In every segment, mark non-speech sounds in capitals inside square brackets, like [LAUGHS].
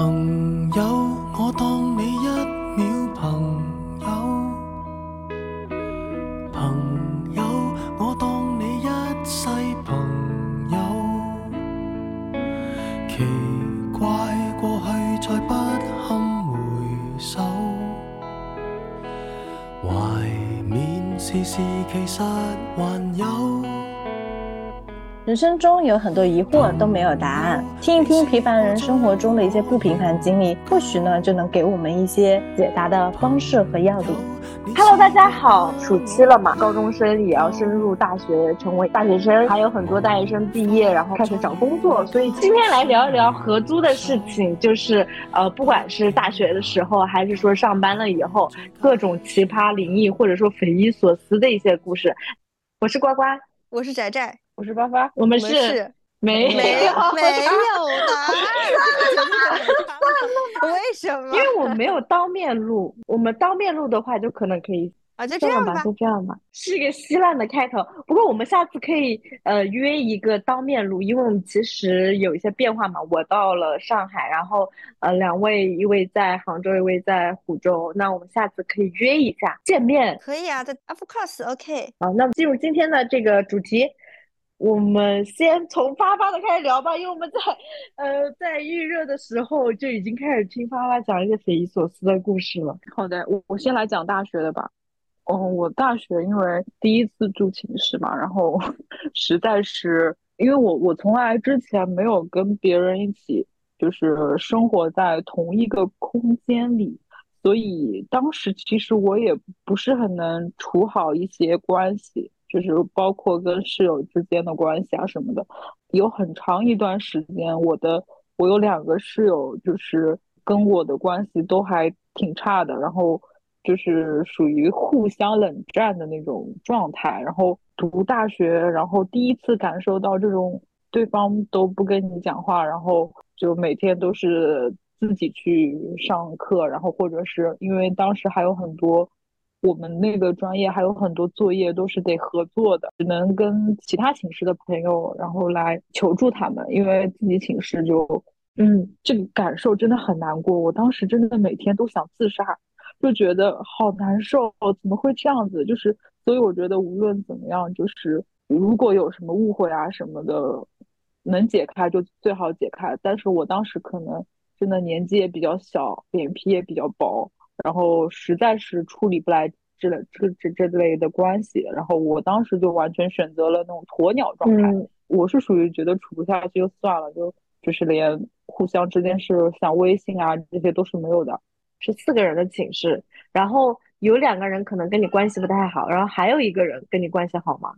朋友，我当你一秒朋友，朋友，我当你一世朋友。奇怪，过去再不堪回首，怀缅时时其实还有。人生中有很多疑惑都没有答案，听一听平凡人生活中的一些不平凡经历，或许呢就能给我们一些解答的方式和要领。Hello，大家好，暑期了嘛，高中生也要升入大学，成为大学生，还有很多大学生毕业，然后开始找工作，所以今天来聊一聊合租的事情，就是呃，不管是大学的时候，还是说上班了以后，各种奇葩、灵异或者说匪夷所思的一些故事。我是呱呱，我是宅宅，我是发发，我们是我们是 [LAUGHS] 没没有没有 [LAUGHS] 的，[LAUGHS] 为什么？因为我没有当面录，我们当面录的话，就可能可以啊，就这样吧。就这样吧，是一个稀烂的开头。不过我们下次可以呃约一个当面录，因为我们其实有一些变化嘛。我到了上海，然后呃两位一位在杭州，一位在湖州，那我们下次可以约一下见面。可以啊，在 Of course，OK。好，那么进入今天的这个主题，我们先从发发的开始聊吧，因为我们在呃在预热的时候就已经开始听发发讲一些匪夷所思的故事了。好的，我我先来讲大学的吧。嗯，我大学因为第一次住寝室嘛，然后 [LAUGHS] 实在是因为我我从来之前没有跟别人一起就是生活在同一个空间里，所以当时其实我也不是很能处好一些关系，就是包括跟室友之间的关系啊什么的。有很长一段时间，我的我有两个室友，就是跟我的关系都还挺差的，然后就是属于互相冷战的那种状态。然后读大学，然后第一次感受到这种对方都不跟你讲话，然后就每天都是自己去上课，然后或者是因为当时还有很多。我们那个专业还有很多作业都是得合作的，只能跟其他寝室的朋友，然后来求助他们，因为自己寝室就，嗯，这个感受真的很难过。我当时真的每天都想自杀，就觉得好难受，怎么会这样子？就是，所以我觉得无论怎么样，就是如果有什么误会啊什么的，能解开就最好解开。但是我当时可能真的年纪也比较小，脸皮也比较薄。然后实在是处理不来这类这这这类的关系，然后我当时就完全选择了那种鸵鸟状态。嗯我是属于觉得处不下去就算了，就就是连互相之间是像微信啊这些都是没有的。是四个人的寝室，然后有两个人可能跟你关系不太好，然后还有一个人跟你关系好吗？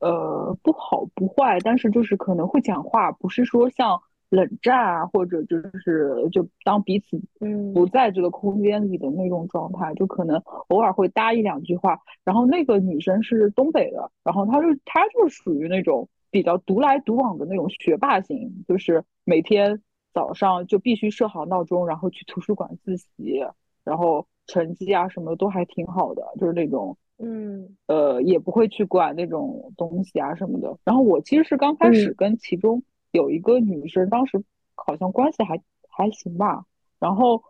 呃，不好不坏，但是就是可能会讲话，不是说像冷战啊，或者就是就当彼此嗯不在这个空间里的那种状态，就可能偶尔会搭一两句话。然后那个女生是东北的，然后她就她就是属于那种比较独来独往的那种学霸型，就是每天早上就必须设好闹钟，然后去图书馆自习，然后成绩啊什么都还挺好的，就是那种。嗯呃，也不会去管那种东西啊什么的。然后我其实是刚开始跟其中有一个女生，当时好像关系还还行吧。然后，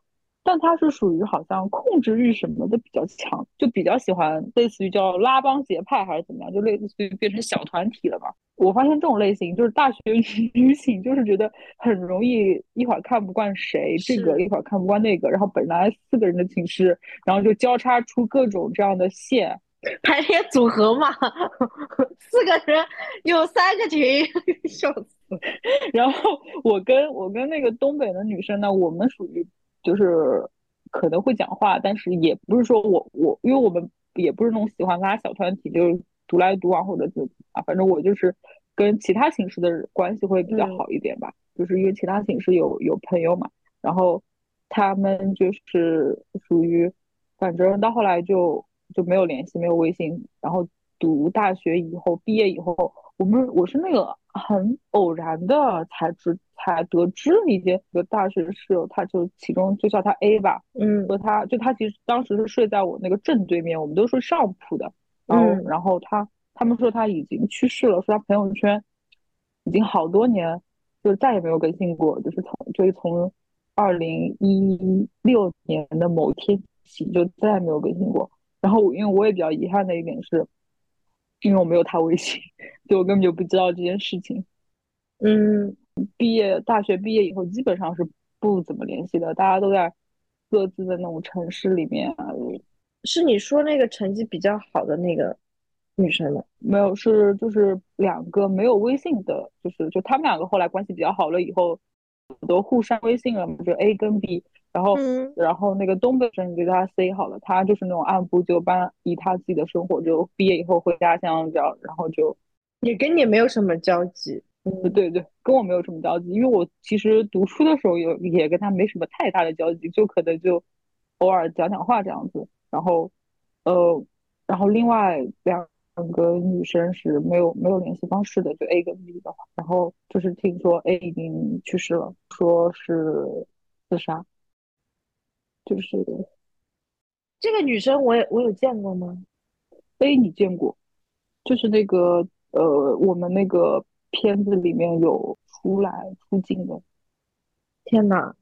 但她是属于好像控制欲什么的比较强，就比较喜欢类似于叫拉帮结派还是怎么样，就类似于变成小团体了吧。我发现这种类型就是大学 [LAUGHS] 女性，就是觉得很容易一会儿看不惯谁，这个一会儿看不惯那个，然后本来四个人的寝室，然后就交叉出各种这样的线。排列组合嘛，[LAUGHS] 四个人有三个群，[LAUGHS] 笑死。[LAUGHS] 然后我跟我跟那个东北的女生呢，我们属于就是可能会讲话，但是也不是说我我，因为我们也不是那种喜欢拉小团体，就是独来独往或者怎么啊，反正我就是跟其他寝室的关系会比较好一点吧，就是因为其他寝室有有朋友嘛，然后他们就是属于，反正到后来就就没有联系，没有微信，然后读大学以后，毕业以后，我们我是那个很偶然的才知才得知一些一个大学室友，他就其中就叫他 A 吧，嗯。和他就他其实当时是睡在我那个正对面，我们都睡上铺的，然后、嗯。然后他他们说他已经去世了，说他朋友圈已经好多年就再也没有更新过，就是从就是从二零一六年的某天起就再也没有更新过。然后因为我也比较遗憾的一点是，因为我没有他微信，[LAUGHS] 所以我根本就不知道这件事情。嗯，毕业大学毕业以后基本上是不怎么联系的，大家都在各自的那种城市里面啊，是你说那个成绩比较好的那个女生吗？没有是就是两个没有微信的，就是就他们两个后来关系比较好了以后，都互删微信了嘛，就 A 跟 B，然后、嗯然后那个东北生就叫他 C 好了，他就是那种按部就班，以他自己的生活，就毕业以后回家乡这样，然后就也跟你没有什么交集。对对对，跟我没有什么交集，因为我其实读书的时候也也跟他没什么太大的交集，就可能就偶尔讲讲话这样子。然后，呃，然后另外两个女生是没有没有联系方式的，就 A 跟 B 的话，然后就是听说 A 已经去世了，说是自杀，就是这个女生我也我有见过吗？A 你见过，就是那个呃，我们那个片子里面有出来出镜的。天呐，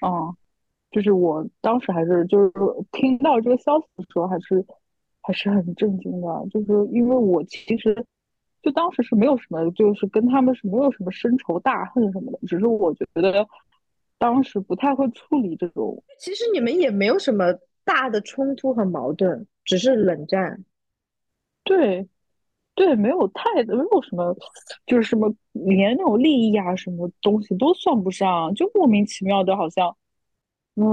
嗯，就是我当时还是就是听到这个消息的时候，还是还是很震惊的。就是因为我其实就当时是没有什么，就是跟他们是没有什么深仇大恨什么的，只是我觉得当时不太会处理这种。其实你们也没有什么大的冲突和矛盾，只是冷战。对，对，没有太没有什么，就是什么连那种利益啊什么东西都算不上，就莫名其妙的，好像嗯，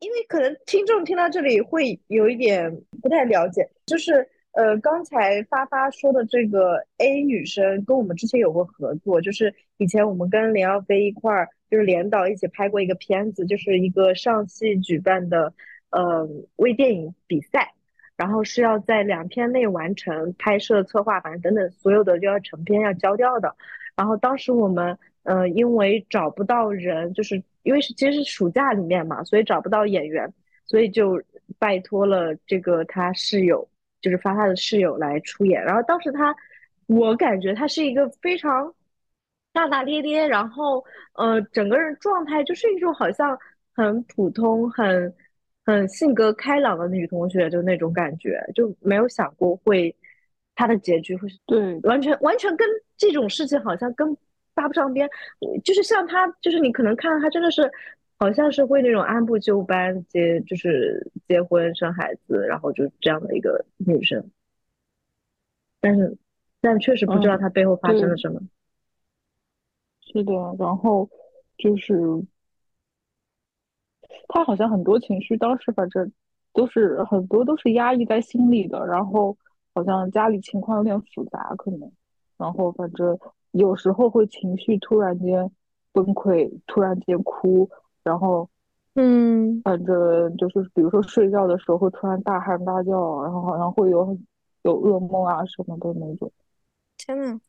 因为可能听众听到这里会有一点不太了解，就是呃，刚才发发说的这个 A 女生跟我们之前有过合作，就是以前我们跟连耀飞一块儿，就是连导一起拍过一个片子，就是一个上戏举办的呃微电影比赛，然后是要在两天内完成拍摄、策划，反正等等所有的就要成片要交掉的。然后当时我们呃因为找不到人，就是因为是其实是暑假里面嘛，所以找不到演员，所以就拜托了这个他室友，就是发他的室友来出演。然后当时他，我感觉他是一个非常大大咧咧，然后呃整个人状态就是一种好像很普通、很很性格开朗的女同学，就那种感觉，就没有想过会他的结局会是对。完全完全跟这种事情好像跟搭不上边，就是像他，就是你可能看到她真的是好像是会那种按部就班结，就是结婚生孩子，然后就这样的一个女生，但是但确实不知道嗯她背后发生了什么。是的，然后就是她好像很多情绪，当时反正都是很多都是压抑在心里的，然后好像家里情况有点复杂，可能，然后反正有时候会情绪突然间崩溃，突然间哭，然后嗯，反正就是比如说睡觉的时候会突然大喊大叫，然后好像会有有噩梦啊什么的那种。天呐，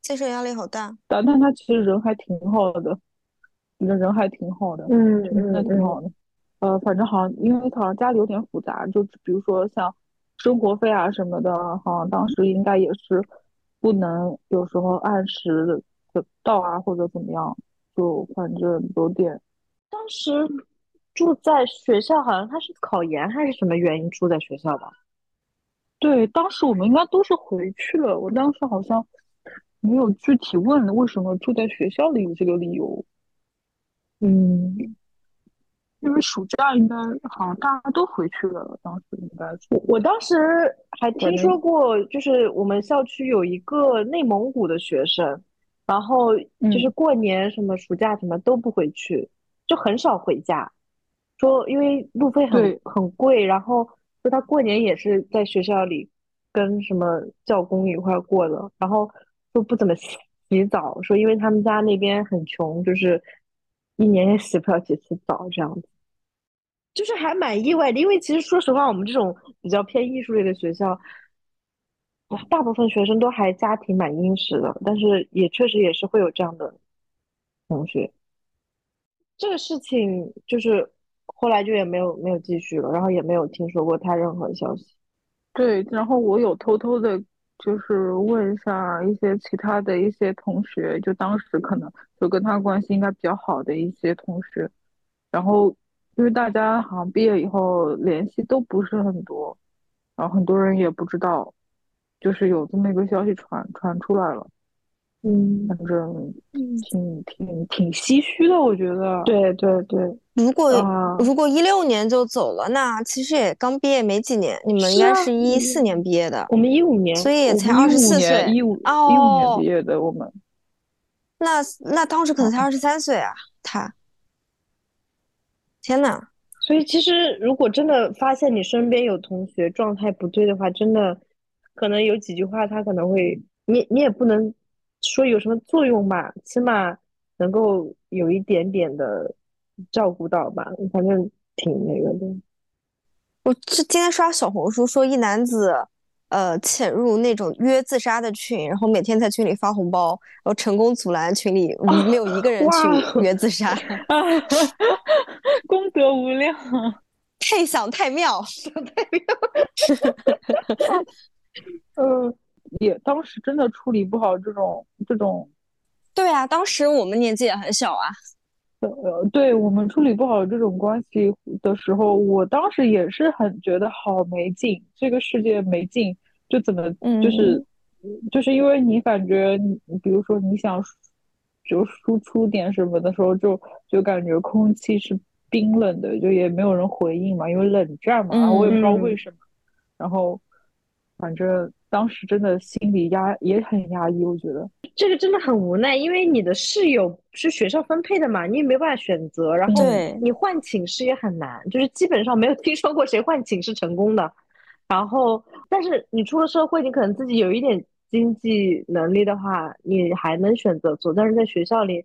精神压力好大。但但他其实人还挺好的，人人还挺好的。嗯真的挺好的。呃，反正好像因为好像家里有点复杂，就比如说像生活费啊什么的，好像当时应该也是不能有时候按时的的到啊，或者怎么样，就反正有点当时住在学校，好像他是考研还是什么原因住在学校吧？对。当时我们应该都是回去了，我当时好像没有具体问为什么住在学校里这个理由，嗯，因为暑假应该好像大家都回去了，当时应该是。我我当时还听说过，就是我们校区有一个内蒙古的学生，然后就是嗯过年什么暑假什么都不回去，就很少回家，说因为路费很对很贵，然后说他过年也是在学校里跟什么教工一块过的，然后说不怎么洗洗澡，说因为他们家那边很穷，就是一年也洗不了几次澡这样子。就是还蛮意外的，因为其实说实话，我们这种比较偏艺术类的学校，大部分学生都还家庭蛮殷实的，但是也确实也是会有这样的同学。这个事情就是后来就也没有没有继续了，然后也没有听说过他任何消息。对，然后我有偷偷的就是问一下一些其他的一些同学，就当时可能就跟他关系应该比较好的一些同学，然后因为大家好像毕业以后联系都不是很多，然后很多人也不知道，就是有这么一个消息传传出来了，嗯，反正挺挺挺唏嘘的，我觉得。对对对，如果啊如果一六年就走了，那其实也刚毕业没几年，你们应该是一四年毕业的，我们一五年，所以也才我们15二十四岁年，一五一五年哦毕，业的，我们。那那当时可能才二十三岁啊，他，天呐，所以其实如果真的发现你身边有同学状态不对的话，真的可能有几句话他可能会，你你也不能说有什么作用吧，起码能够有一点点的照顾到吧，反正挺那个的。我是今天刷小红书说一男子，呃，潜入那种约自杀的群，然后每天在群里发红包，然后成功阻拦群里 [LAUGHS] 没有一个人去约自杀，[LAUGHS] 功德无量。太想太妙。[LAUGHS] 呃，也当时真的处理不好这种这种，对啊，当时我们年纪也很小啊，呃，对我们处理不好这种关系的时候，我当时也是很觉得好没劲，这个世界没劲，就怎么就是就是因为你感觉你，比如说你想就输出点什么的时候，就就感觉空气是冰冷的，就也没有人回应嘛，因为冷战嘛，然后我也不知道为什么，然后反正当时真的心里压也很压抑，我觉得。这个真的很无奈，因为你的室友是学校分配的嘛，你也没办法选择，然后你换寝室也很难，就是基本上没有 [LAUGHS] 听说过谁换寝室成功的。然后，但是你出了社会，你可能自己有一点经济能力的话，你还能选择做，但是在学校里，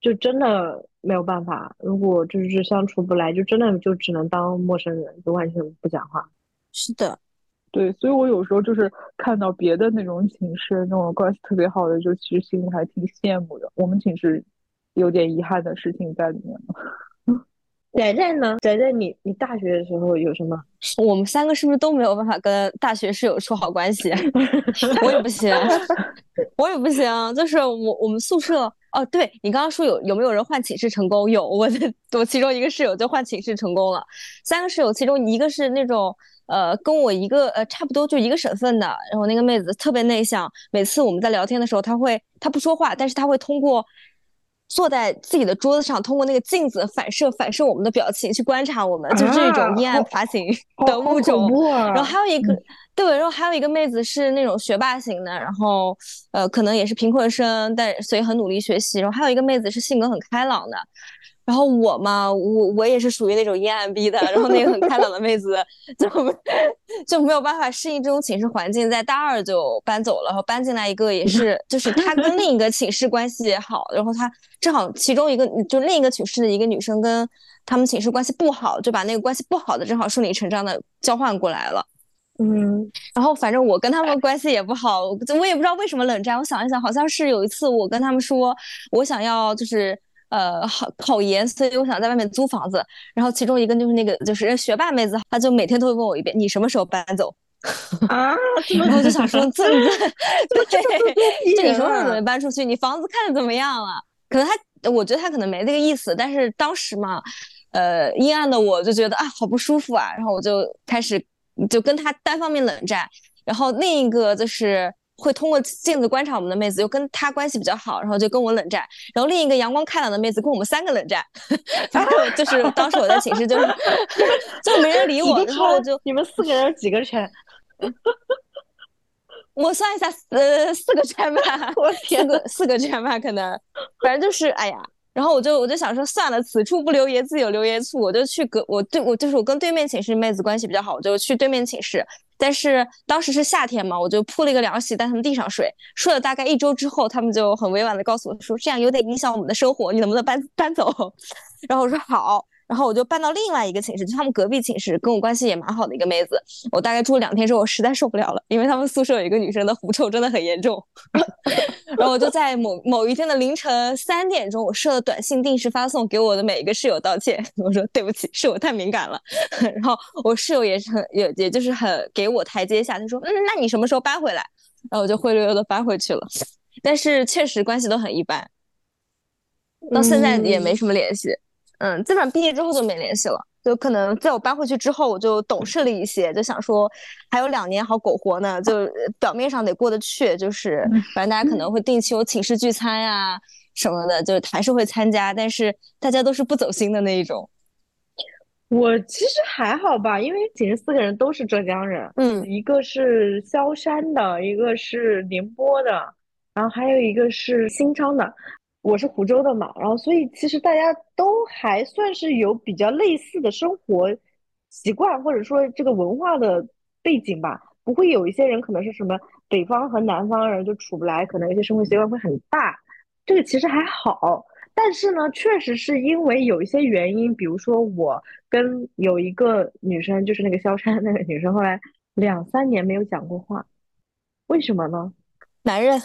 就真的没有办法。如果就是相处不来，就真的就只能当陌生人，就完全不讲话。是的，对，所以我有时候就是看到别的那种寝室那种关系特别好的，就其实心里还挺羡慕的。我们寝室有点遗憾的事情在里面了。[LAUGHS] 仔仔呢？仔仔，你你大学的时候有什么？我们三个是不是都没有办法跟大学室友处好关系？[LAUGHS] 我也不行，[LAUGHS] 我也不行。就是我我们宿舍哦，对你刚刚说有有没有人换寝室成功？有，我的我其中一个室友就换寝室成功了。三个室友，其中一个是那种呃跟我一个呃差不多就一个省份的，然后那个妹子特别内向，每次我们在聊天的时候，她会她不说话，但是她会通过。坐在自己的桌子上，通过那个镜子反射反射我们的表情去观察我们，就是这种阴暗爬行的物种。啊、然后还有一个，对，然后还有一个妹子是那种学霸型的，然后呃，可能也是贫困生，但所以很努力学习。然后还有一个妹子是性格很开朗的。然后我嘛，我我也是属于那种阴暗逼的，然后那个很开朗的妹子就就没有办法适应这种寝室环境，在大二就搬走了，然后搬进来一个也是，就是她跟另一个寝室关系也好，然后她正好其中一个就另一个寝室的一个女生跟他们寝室关系不好，就把那个关系不好的正好顺理成章的交换过来了。嗯，然后反正我跟他们关系也不好，我也不知道为什么冷战。我想一想，好像是有一次我跟他们说我想要就是。呃，考考研，所以我想在外面租房子。然后其中一个就是那个就是学霸妹子，她就每天都会问我一遍：“你什么时候搬走？” [LAUGHS] 啊，然后我就想说：“ [LAUGHS] 这这 [LAUGHS] 对，这你什么时候准备搬出去？你房子看的怎么样了？”可能他，我觉得他可能没那个意思，但是当时嘛，呃，阴暗的我就觉得啊，好不舒服啊。然后我就开始就跟他单方面冷战。然后另一个就是。会通过镜子观察我们的妹子，就跟她关系比较好，然后就跟我冷战。然后另一个阳光开朗的妹子跟我们三个冷战，[LAUGHS] 反正就是当时我在寝室就是 [LAUGHS] 就没人理我，然后我就你们四个人几个圈？[LAUGHS] 我算一下，呃，四个圈吧，我四个四个圈吧，可能反正就是哎呀。然后我就我就想说算了，此处不留爷自有留爷处，我就去隔我对我就是我跟对面寝室妹子关系比较好，我就去对面寝室。但是当时是夏天嘛，我就铺了一个凉席在他们地上睡。睡了大概一周之后，他们就很委婉的告诉我说，这样有点影响我们的生活，你能不能搬搬走？[LAUGHS] 然后我说好。然后我就搬到另外一个寝室，就他们隔壁寝室，跟我关系也蛮好的一个妹子。我大概住了两天之后，我实在受不了了，因为他们宿舍有一个女生的狐臭真的很严重。[LAUGHS] 然后我就在某某一天的凌晨三点钟，我设了短信定时发送给我的每一个室友道歉，[LAUGHS] 我说对不起，是我太敏感了。[LAUGHS] 然后我室友也是很也也就是很给我台阶下，他说嗯，那你什么时候搬回来？然后我就灰溜溜的搬回去了。但是确实关系都很一般，到现在也没什么联系。嗯，基本上毕业之后就没联系了。就可能在我搬回去之后，我就懂事了一些，就想说还有两年好苟活呢，就表面上得过得去。就是反正大家可能会定期有寝室聚餐呀什么的，就还是会参加，但是大家都是不走心的那一种。我其实还好吧，因为寝室四个人都是浙江人，嗯，一个是萧山的，一个是宁波的，然后还有一个是新昌的。我是湖州的嘛，然后所以其实大家都还算是有比较类似的生活习惯，或者说这个文化的背景吧，不会有一些人可能是什么北方和南方人就处不来，可能有些生活习惯会很大，这个其实还好。但是呢，确实是因为有一些原因，比如说我跟有一个女生，就是那个萧山那个女生，后来两三年没有讲过话，为什么呢？男人，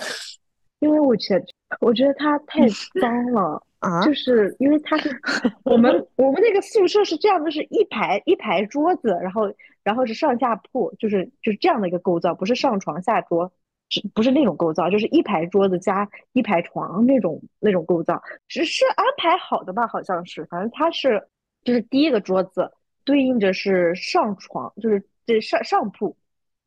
因为我觉得。我觉得他 [LAUGHS] 太脏了啊！就是因为他是 [LAUGHS] 我们我们那个宿舍是这样的，是一排一排桌子，然后然后是上下铺，就是就是这样的一个构造，不是上床下桌，是不是那种构造？就是一排桌子加一排床那种那种构造，只是安排好的吧？好像是，反正他是就是第一个桌子对应着是上床，就是这上上铺，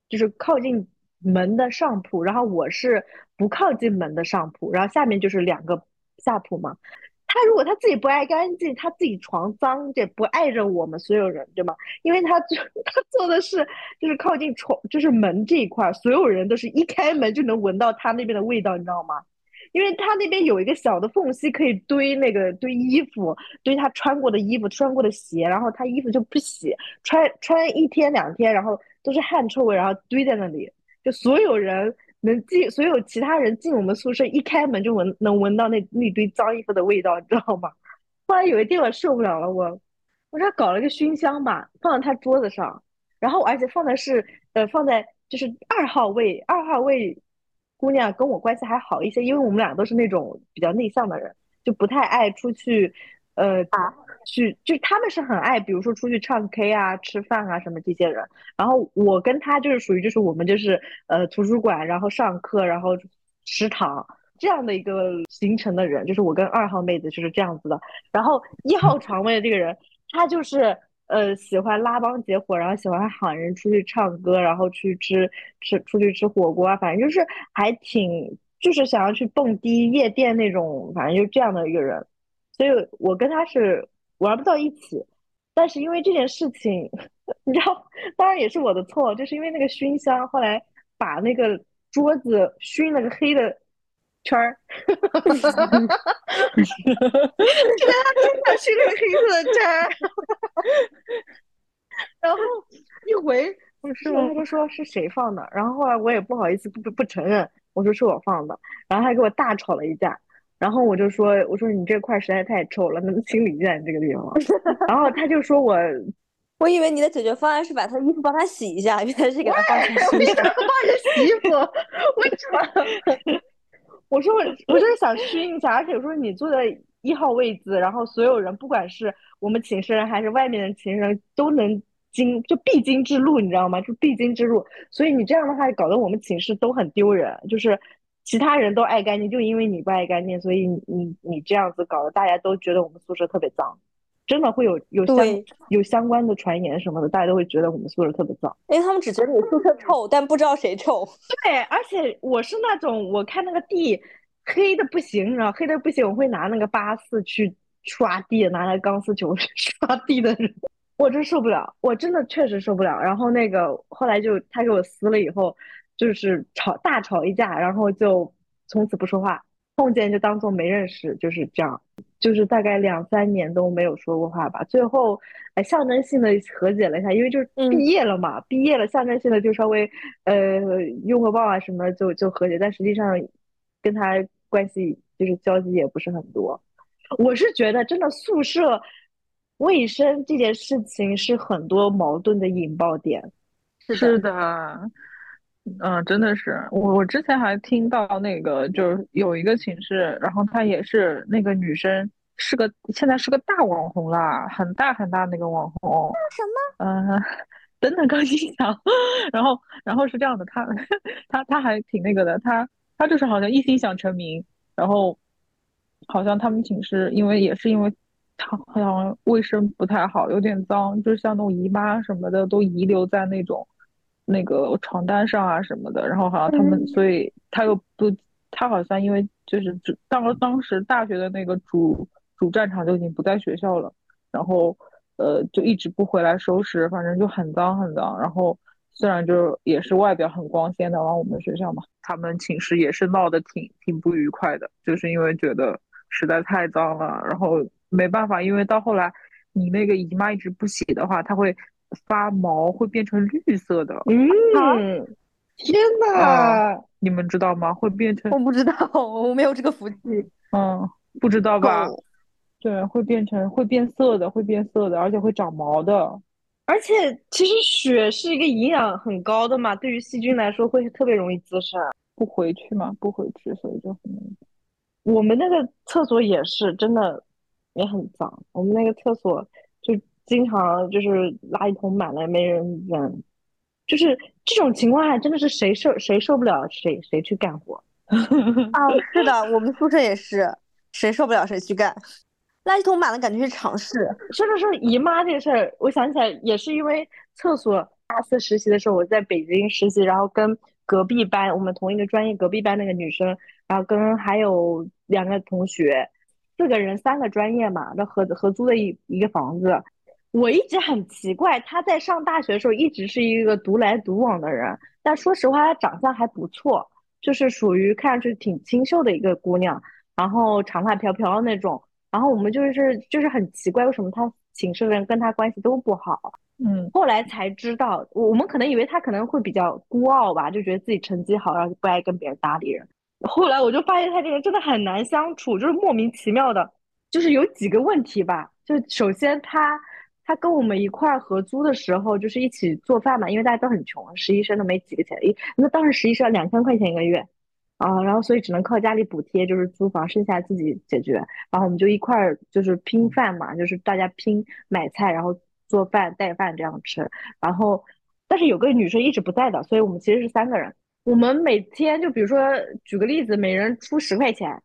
就是靠近。门的上铺，然后我是不靠近门的上铺，然后下面就是两个下铺嘛。他如果他自己不爱干净，他自己床脏，这不碍着我们所有人，对吗？因为他就 [LAUGHS] 他做的是就是靠近床，就是门这一块，所有人都是一开门就能闻到他那边的味道，你知道吗？因为他那边有一个小的缝隙可以堆那个堆衣服，堆他穿过的衣服、穿过的鞋，然后他衣服就不洗，穿穿一天两天，然后都是汗臭味，然后堆在那里。就所有人能进，所有其他人进我们宿舍，一开门就闻能闻到那那堆脏衣服的味道，你知道吗？后来有一天我受不了了，我我说搞了个熏香吧，放在他桌子上，然后而且放的是呃放在就是二号位，二号位姑娘跟我关系还好一些，因为我们俩都是那种比较内向的人，就不太爱出去。呃，去就他们是很爱，比如说出去唱 K 啊、吃饭啊什么这些人。然后我跟他就是属于就是我们就是呃图书馆，然后上课，然后食堂这样的一个形成的人，就是我跟二号妹子就是这样子的。然后一号 [LAUGHS] 床位的这个人，他就是呃喜欢拉帮结伙，然后喜欢喊人出去唱歌，然后去吃吃出去吃火锅啊，反正就是还挺就是想要去蹦迪夜店那种，反正就这样的一个人。所以我跟他是玩不到一起，但是因为这件事情，[LAUGHS] 你知道，当然也是我的错，就是因为那个熏香，后来把那个桌子熏了个黑的圈儿，[LAUGHS] 哈哈哈哈哈哈，哈哈哈哈哈，真的熏了个黑色的圈儿，然后一回不是他就说是谁放的，然后后来我也不好意思不不不承认，我说是我放的，然后他给我大吵了一架。然后我就说，我说你这块实在太臭了，能清理一下你这个地方。[LAUGHS] 然后他就说我，[LAUGHS] 我以为你的解决方案是把他衣服帮他洗一下，原来是给他放帮人洗衣服？为什么？[LAUGHS] 我说我我就是想熏一下，而且我说你坐在一号位置，然后所有人不管是我们寝室人还是外面的寝室人都能经就必经之路，你知道吗？就必经之路。所以你这样的话搞得我们寝室都很丢人，就是。其他人都爱干净，就因为你不爱干净，所以你你你这样子搞得大家都觉得我们宿舍特别脏，真的会有有相有相关的传言什么的，大家都会觉得我们宿舍特别脏，因为他们只觉得你宿舍臭，但不知道谁臭。[LAUGHS] 对，而且我是那种我看那个地黑的不行，你知道黑的不行，我会拿那个八四去刷地，拿那个钢丝球 [LAUGHS] 刷地的人，我真受不了，我真的确实受不了。然后那个后来就他给我撕了以后。就是吵大吵一架，然后就从此不说话，碰见就当做没认识，就是这样，就是大概两三年都没有说过话吧。最后，哎，象征性的和解了一下，因为就是毕业了嘛，毕业了，象征性的就稍微呃拥个抱啊什么就就和解，但实际上跟他关系就是交集也不是很多。我是觉得真的宿舍卫生这件事情是很多矛盾的引爆点。是的。嗯，真的是我。我之前还听到那个，就是有一个寝室，然后她也是那个女生，是个现在是个大网红啦，很大很大那个网红。什么？嗯，等等钢琴响，[LAUGHS] 然后然后是这样的，她 [LAUGHS] 她她还挺那个的，她她就是好像一心想成名，然后好像他们寝室因为也是因为他好像卫生不太好，有点脏，就是像那种姨妈什么的都遗留在那种那个床单上啊什么的，然后好像他们所以他又不他好像因为就是当当时大学的那个主主战场就已经不在学校了，然后。呃，就一直不回来收拾，反正就很脏很脏。然后虽然就也是外表很光鲜的往我们学校嘛，他们寝室也是闹得挺挺不愉快的，就是因为觉得实在太脏了，然后没办法，因为到后来你那个姨妈一直不洗的话，她会发毛，会变成绿色的。嗯，天呐，你们知道吗？会变成？我不知道，[LAUGHS] 我没有这个福气。嗯，不知道吧？对，会变成会变色的，会变色的，而且会长毛的。而且其实血是一个营养很高的嘛，对于细菌来说会特别容易滋生。不回去嘛，不回去，所以就很。我们那个厕所也是真的也很脏，我们那个厕所就经常就是垃圾桶满了没人扔，就是这种情况下真的是谁受谁受不了谁谁去干活。啊，[LAUGHS] 是的，我们宿舍也是，谁受不了谁去干。垃圾桶满了，感觉是常事。说着说姨妈这个事儿，我想起来也是因为厕所。大四实习的时候，我在北京实习，然后跟隔壁班我们同一个专业隔壁班那个女生，然后跟还有两个同学，四个人三个专业嘛，那合合租的一一个房子。我一直很奇怪，她在上大学的时候一直是一个独来独往的人，但说实话，她长相还不错，就是属于看上去挺清秀的一个姑娘，然后长发飘飘那种。然后我们就是就是很奇怪，为什么他寝室的人跟他关系都不好？嗯，后来才知道，我们可能以为他可能会比较孤傲吧，就觉得自己成绩好，然后不爱跟别人搭理人。后来我就发现他这个人真的很难相处，就是莫名其妙的，就是有几个问题吧。就首先他他跟我们一块儿合租的时候，就是一起做饭嘛，因为大家都很穷，实习生都没几个钱，一那当时实习生两千块钱一个月。啊，然后所以只能靠家里补贴，就是租房，剩下自己解决。然后我们就一块儿就是拼饭嘛，就是大家拼买菜，然后做饭带饭这样吃。然后，但是有个女生一直不在的，所以我们其实是三个人。我们每天就比如说举个例子，每人出十块钱，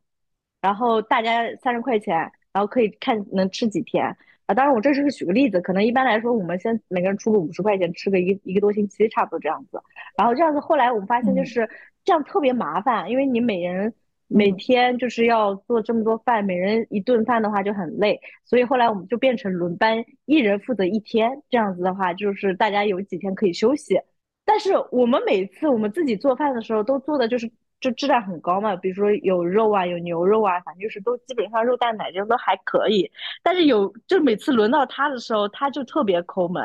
然后大家三十块钱，然后可以看能吃几天啊。当然我这是举个例子，可能一般来说我们先每个人出个五十块钱，吃个一一个多星期，差不多这样子。然后这样子后来我们发现就是。这样特别麻烦，因为你每人每天就是要做这么多饭，每人一顿饭的话就很累，所以后来我们就变成轮班，一人负责一天。这样子的话，就是大家有几天可以休息。但是我们每次我们自己做饭的时候，都做的就是就质量很高嘛，比如说有肉啊，有牛肉啊，反正就是都基本上肉蛋奶这种都还可以。但是有就每次轮到他的时候，他就特别抠门。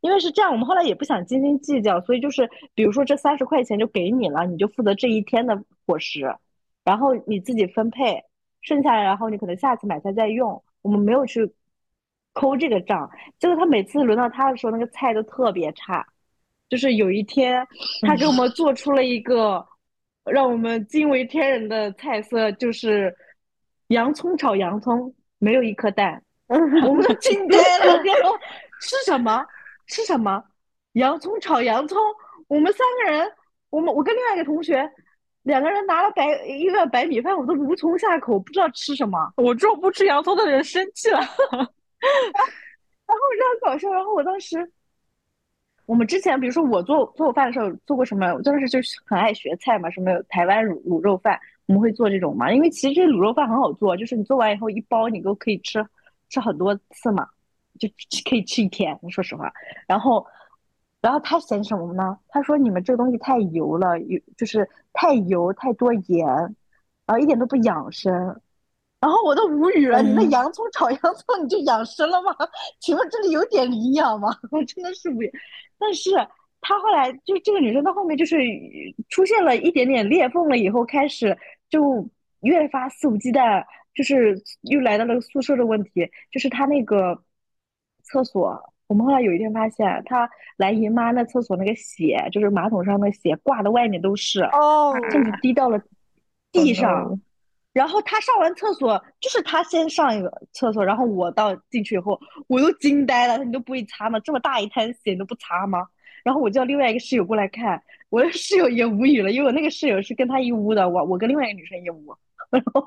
因为是这样，我们后来也不想斤斤计较，所以就是比如说这三十块钱就给你了，你就负责这一天的伙食，然后你自己分配，剩下来然后你可能下次买菜再用。我们没有去抠这个账，结果他每次轮到他的时候，那个菜都特别差。就是有一天，他给我们做出了一个让我们惊为天人的菜色，就是洋葱炒洋葱，没有一颗蛋，[LAUGHS] 我们都惊呆了，是什么？吃什么？洋葱炒洋葱。我们三个人，我们我跟另外一个同学，两个人拿了白一个白米饭，我都无从下口，不知道吃什么。我这种不吃洋葱的人生气了。[LAUGHS] 然后非常搞笑。然后我当时，我们之前比如说我做做饭的时候做过什么？我当时就是很爱学菜嘛，什么台湾卤卤肉饭，我们会做这种嘛。因为其实这卤肉饭很好做，就是你做完以后一包，你都可以吃吃很多次嘛。就可以吃一天，说实话。然后，然后他嫌什么呢？他说：“你们这个东西太油了，油就是太油，太多盐，然后一点都不养生。”然后我都无语了。你那洋葱炒洋葱，你就养生了吗？[LAUGHS] 请问这里有点营养吗？[LAUGHS] 我真的是无语。但是她后来就这个女生到后面就是出现了一点点裂缝了，以后开始就越发肆无忌惮，就是又来到了宿舍的问题，就是她那个。厕所，我们后来有一天发现，她来姨妈那厕所那个血，就是马桶上的血挂的外面都是，哦，甚至滴到了地上。然后他上完厕所，就是他先上一个厕所，然后我到进去以后，我都惊呆了，你都不会擦吗？这么大一滩血你都不擦吗？然后我叫另外一个室友过来看，我的室友也无语了，因为我那个室友是跟他一屋的，我我跟另外一个女生一屋，[LAUGHS] 然后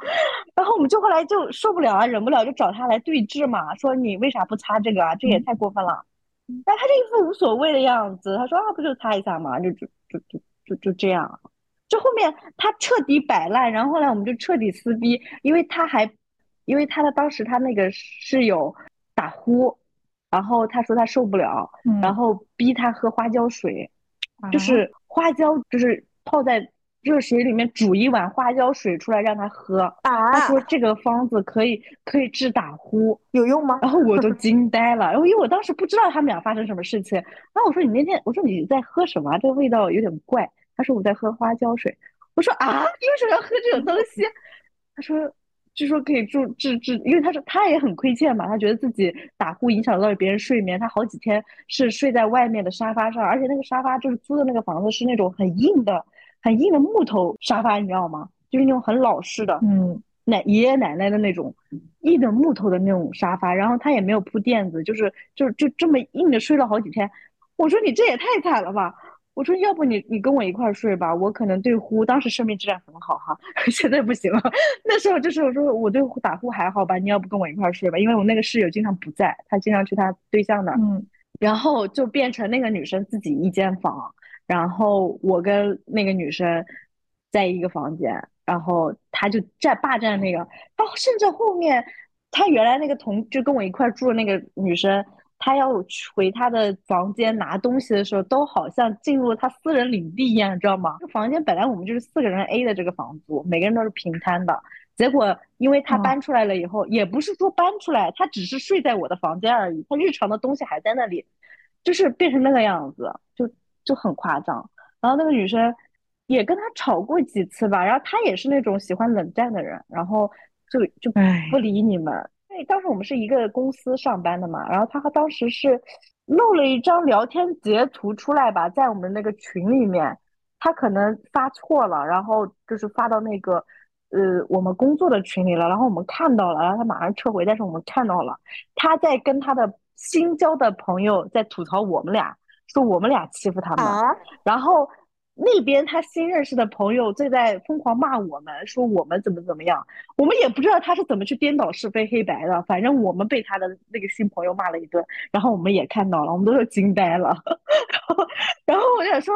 然后我们就后来就受不了啊，忍不了就找他来对峙嘛，说你为啥不擦这个啊？这也太过分了。但他这一副无所谓的样子，他说啊，不就擦一下嘛，就就就就就就这样。就后面他彻底摆烂，然后后来我们就彻底撕逼，因为他还，因为他的当时他那个室友打呼，然后他说他受不了，然后逼他喝花椒水，就是花椒就是泡在热水里面煮一碗花椒水出来让他喝，他说这个方子可以可以治打呼，有用吗？然后我都惊呆了，然后因为我当时不知道他们俩发生什么事情，然后我说你那天我说你在喝什么？这个味道有点怪。他说我在喝花椒水，我说啊，你为什么要喝这种东西？他说，据说可以助治治，因为他说他也很亏欠嘛，他觉得自己打呼影响到了别人睡眠，他好几天是睡在外面的沙发上，而且那个沙发就是租的那个房子是那种很硬的、很硬的木头沙发，你知道吗？就是那种很老式的，嗯，奶爷爷奶奶的那种硬的木头的那种沙发，然后他也没有铺垫子，就是就就这么硬的睡了好几天。我说你这也太惨了吧！我说，要不你你跟我一块睡吧，我可能对呼当时生命质量很好哈，[LAUGHS] 现在不行了。那时候就是我说我对呼打呼还好吧，你要不跟我一块睡吧，因为我那个室友经常不在，他经常去他对象那儿，嗯，然后就变成那个女生自己一间房，然后我跟那个女生在一个房间，然后他就占霸占那个，然后甚至后面他原来那个同就跟我一块住的那个女生。他要回他的房间拿东西的时候，都好像进入了他私人领地一样，你知道吗？这房间本来我们就是四个人 A 的这个房租，每个人都是平摊的。结果因为他搬出来了以后，也不是说搬出来，他只是睡在我的房间而已，他日常的东西还在那里，就是变成那个样子，就就很夸张。然后那个女生也跟他吵过几次吧，然后他也是那种喜欢冷战的人，然后就就不理你们。因为当时我们是一个公司上班的嘛，然后他和当时是漏了一张聊天截图出来吧，在我们那个群里面，他可能发错了，然后就是发到那个呃我们工作的群里了，然后我们看到了，然后他马上撤回，但是我们看到了他在跟他的新交的朋友在吐槽我们俩，说我们俩欺负他们，然后。那边他新认识的朋友正在疯狂骂我们，说我们怎么怎么样，我们也不知道他是怎么去颠倒是非黑白的。反正我们被他的那个新朋友骂了一顿，然后我们也看到了，我们都是惊呆了。[LAUGHS] 然后我想说，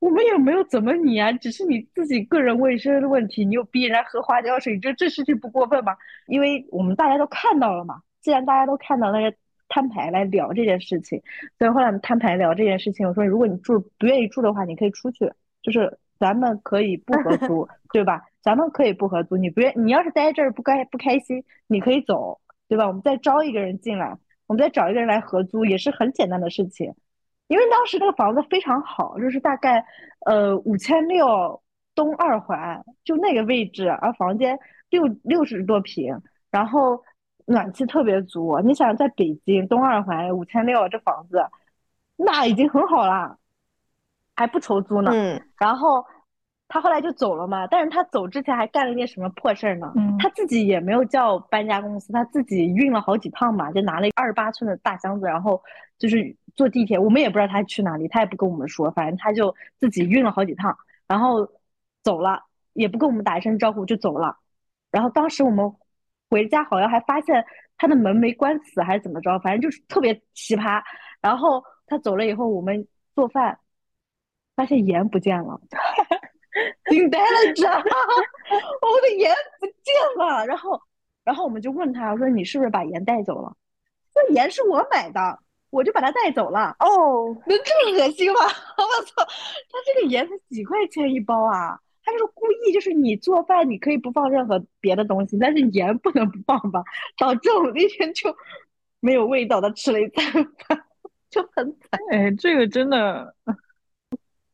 我们也没有怎么你啊，只是你自己个人卫生的问题，你又逼人家喝花椒水，你觉得这事情不过分吗？因为我们大家都看到了嘛，既然大家都看到那个。摊牌来聊这件事情，所以后来我们摊牌聊这件事情。我说，如果你住不愿意住的话，你可以出去，就是咱们可以不合租，[LAUGHS] 对吧？咱们可以不合租。你不愿，你要是待这儿不开不开心，你可以走，对吧？我们再招一个人进来，我们再找一个人来合租，也是很简单的事情。因为当时那个房子非常好，就是大概呃五千六东二环，就那个位置，而房间六六十多平，然后。暖气特别足，你想在北京东二环五千六这房子，那已经很好了，还不愁租呢。嗯。然后他后来就走了嘛，但是他走之前还干了一件什么破事儿呢？嗯。他自己也没有叫搬家公司，他自己运了好几趟嘛，就拿了一个二十八寸的大箱子，然后就是坐地铁，我们也不知道他去哪里，他也不跟我们说，反正他就自己运了好几趟，然后走了，也不跟我们打一声招呼就走了。然后当时我们。回家好像还发现他的门没关死，还是怎么着？反正就是特别奇葩。然后他走了以后，我们做饭发现盐不见了，惊呆了，你知道吗？我的盐不见了。然后，然后我们就问他，我说你是不是把盐带走了？这盐是我买的，我就把它带走了。哦，能这么恶心吗？[LAUGHS] 我操，他这个盐才几块钱一包啊！他就是故意，就是你做饭你可以不放任何别的东西，但是盐不能不放吧？导致我那天就没有味道的吃了一餐饭，就很惨。哎，这个真的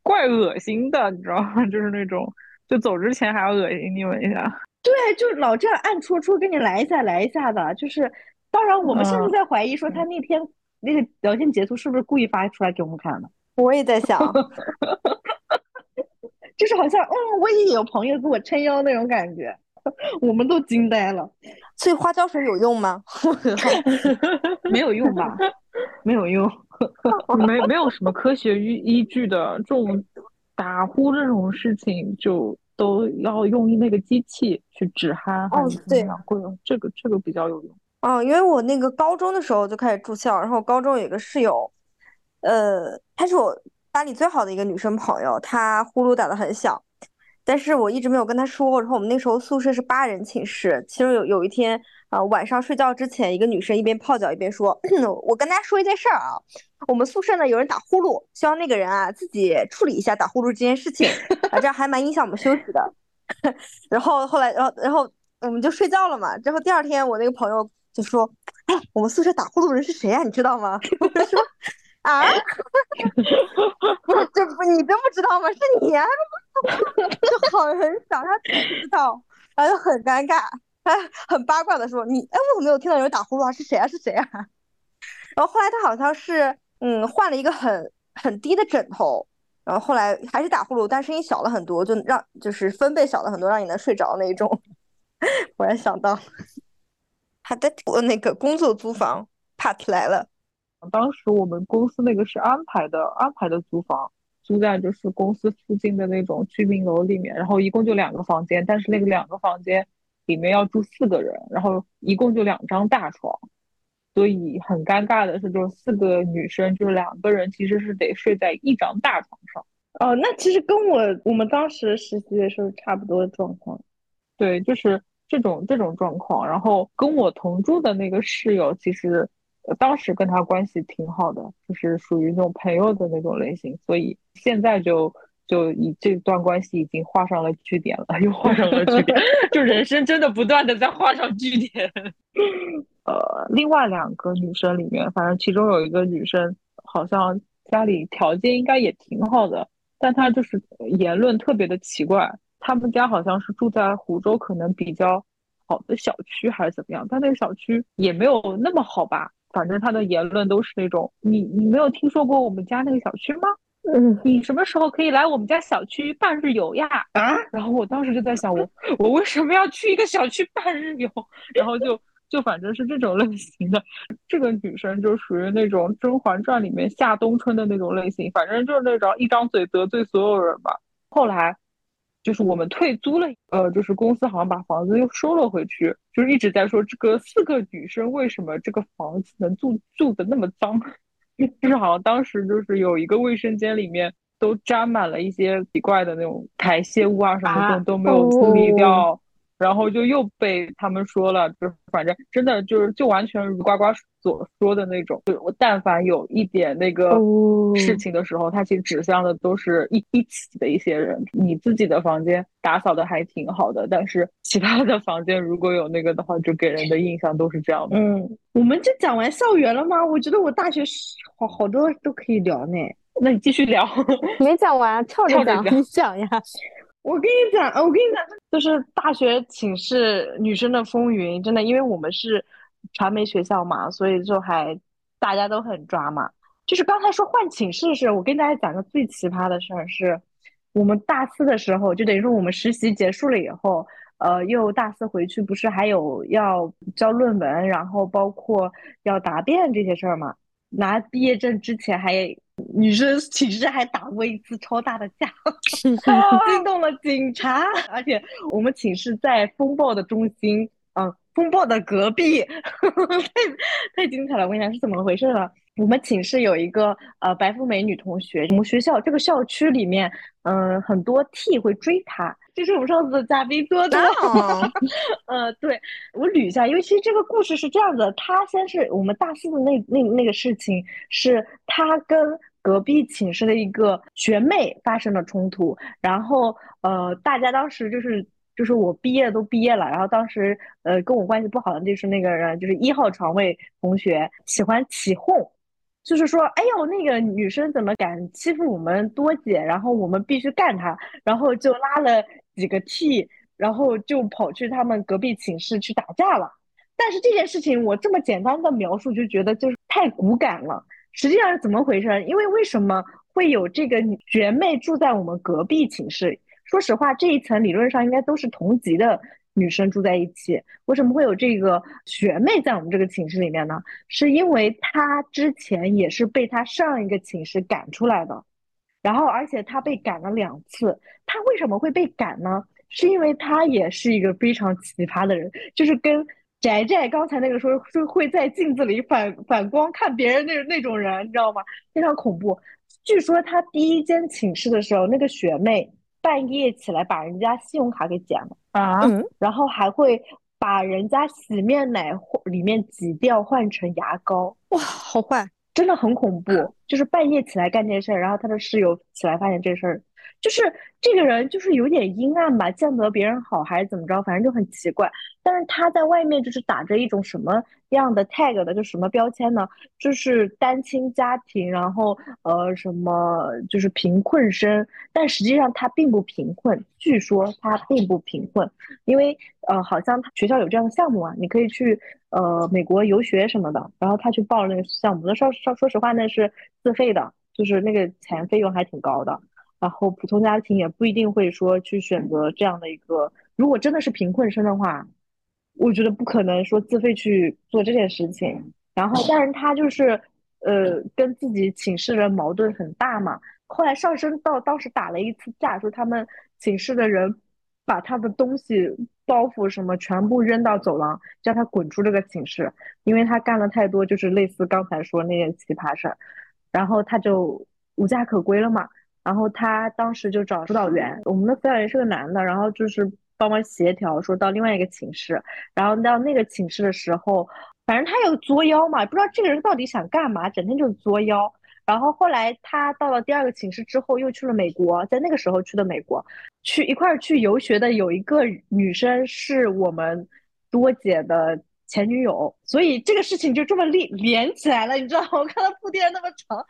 怪恶心的，你知道吗？[LAUGHS] 就是那种，就走之前还要恶心你们一下。对，就老这样暗戳戳跟你来一下来一下的，就是当然我们甚至在怀疑说他那天那个聊天截图是不是故意发出来给我们看的。我也在想。[LAUGHS] 就是好像，嗯，我也有朋友给我撑腰那种感觉。[LAUGHS] 我们都惊呆了。所以花椒水有用吗？[LAUGHS] 没有用吧？没有用，[LAUGHS] 没没有什么科学依依据的这种打呼这种事情，就都要用那个机器去止鼾哦对这个这个比较有用。哦，因为我那个高中的时候就开始住校，然后高中有一个室友，呃，他是我班里最好的一个女生朋友，她呼噜打得很响，但是我一直没有跟她说。然后我们那时候宿舍是八人寝室，其中有有一天，呃，晚上睡觉之前，一个女生一边泡脚一边说：“ [CLEARS THROAT] 我跟大家说一件事儿啊，我们宿舍呢有人打呼噜，希望那个人啊自己处理一下打呼噜这件事情啊，[LAUGHS] 这样还蛮影响我们休息的。[LAUGHS] ”然后后来，然后然后我们就睡觉了嘛。之后第二天，我那个朋友就说：“哎，我们宿舍打呼噜的人是谁呀、你知道吗？” [LAUGHS] 我就说：“啊，这不你真不知道吗？是你啊！”就好很小，他自己不知道，然后就很尴尬，他很八卦的说：“你哎，我怎么没有听到有人打呼噜啊？是谁啊？是谁啊？” [LAUGHS] 然后后来他好像是嗯换了一个很很低的枕头，然后后来还是打呼噜，但声音小了很多，就让就是分贝小了很多，让你能睡着那一种。[LAUGHS] 忽然想到，好的，我那个工作租房 part 来了，当时我们公司那个是安排的，安排的租房，租在就是公司附近的那种居民楼里面，然后一共就两个房间，但是那个两个房间里面要住四个人，然后一共就两张大床，所以很尴尬的是，就是四个女生，就是两个人其实是得睡在一张大床上。哦，那其实跟我我们当时实习的时候差不多的状况。对，就是这种这种状况。然后跟我同住的那个室友，其实呃当时跟他关系挺好的，就是属于那种朋友的那种类型。所以现在就就以这段关系已经画上了句点了，[LAUGHS] 又画上了句点。[LAUGHS] 就人生真的不断的在画上句点。[LAUGHS] 呃，另外两个女生里面，反正其中有一个女生好像家里条件应该也挺好的，但她就是言论特别的奇怪。他们家好像是住在湖州，可能比较好的小区还是怎么样，但那个小区也没有那么好吧。反正他的言论都是那种，你你没有听说过我们家那个小区吗？嗯你什么时候可以来我们家小区半日游呀？啊，然后我当时就在想，我我为什么要去一个小区半日游？然后就就反正是这种类型的。这个女生就属于那种《甄嬛传》里面夏冬春的那种类型，反正就是那种一张嘴得罪所有人吧。后来就是我们退租了，呃，就是公司好像把房子又收了回去，就是一直在说这个四个女生为什么这个房子能住住的那么脏。[LAUGHS] 就是好像当时就是有一个卫生间里面都沾满了一些奇怪的那种排泄物啊什么啊的都没有处理掉，然后就又被他们说了，就反正真的就是就完全如呱呱所说的那种，就我但凡有一点那个哦事情的时候，他其实指向的都是一一起的一些人。你自己的房间打扫的还挺好的，但是其他的房间如果有那个的话，就给人的印象都是这样的。嗯，我们就讲完校园了吗？我觉得我大学好好多都可以聊呢。那你继续聊。没讲完，[LAUGHS] 跳着讲，跳着讲你讲呀。我跟你讲，我跟你讲，就是大学寝室女生的风云，真的，因为我们是传媒学校嘛，所以就还大家都很抓嘛。就是刚才说换寝室的事，我跟大家讲个最奇葩的事儿是，我们大四的时候，就等于说我们实习结束了以后，呃，又大四回去，不是还有要交论文，然后包括要答辩这些事儿嘛？拿毕业证之前还女生寝室还打过一次超大的架，[LAUGHS] 惊动了警察，而且我们寝室在风暴的中心，嗯、风暴的隔壁，[LAUGHS] 太太精彩了！我跟你讲是怎么回事呢？我们寝室有一个呃白富美女同学，我们学校这个校区里面，嗯、很多 T 会追她，这是我们上次的嘉宾多多。[LAUGHS] 哦呃，对，我捋一下，因为其实这个故事是这样的，她先是我们大四的那那那个事情，是她跟隔壁寝室的一个学妹发生了冲突，然后呃，大家当时就是就是我毕业都毕业了，然后当时呃跟我关系不好的就是那个人，就是一号床位同学喜欢起哄。就是说，哎呦，那个女生怎么敢欺负我们多姐？然后我们必须干她，然后就拉了几个 T，然后就跑去他们隔壁寝室去打架了。但是这件事情我这么简单的描述，就觉得就是太骨感了。实际上是怎么回事？因为为什么会有这个学妹住在我们隔壁寝室？说实话，这一层理论上应该都是同级的女生住在一起。为什么会有这个学妹在我们这个寝室里面呢？是因为她之前也是被她上一个寝室赶出来的，然后而且她被赶了两次。她为什么会被赶呢？是因为她也是一个非常奇葩的人，就是跟翟翟刚才那个说是会在镜子里反反光看别人那那种人，你知道吗？非常恐怖。据说她第一间寝室的时候，那个学妹半夜起来把人家信用卡给剪了。啊，嗯，然后还会把人家洗面奶或里面挤掉换成牙膏，哇，好坏，真的很恐怖。就是半夜起来干这事儿，然后他的室友起来发现这事儿，就是这个人就是有点阴暗吧，见不得别人好还是怎么着，反正就很奇怪。但是他在外面就是打着一种什么样的 tag 的，就什么标签呢？就是单亲家庭，然后呃什么就是贫困生，但实际上他并不贫困，据说他并不贫困，因为呃好像他学校有这样的项目啊，你可以去呃美国游学什么的，然后他去报了那个项目，那说说说实话那是自费的，就是那个钱费用还挺高的。然后普通家庭也不一定会说去选择这样的一个，如果真的是贫困生的话，我觉得不可能说自费去做这件事情。然后，但是他就是呃跟自己寝室人矛盾很大嘛，后来上升到当时打了一次架，说他们寝室的人把他的东西包袱什么全部扔到走廊，叫他滚出这个寝室，因为他干了太多就是类似刚才说那件奇葩事儿，然后他就无家可归了嘛。然后他当时就找辅导员，我们的辅导员是个男的，然后就是帮忙协调，说到另外一个寝室，然后到那个寝室的时候，反正他有作妖嘛，不知道这个人到底想干嘛，整天就作妖。然后后来他到了第二个寝室之后，又去了美国，在那个时候去的美国，去一块儿去游学的有一个女生是我们多姐的前女友，所以这个事情就这么连连起来了，你知道吗？我看到铺垫那么长。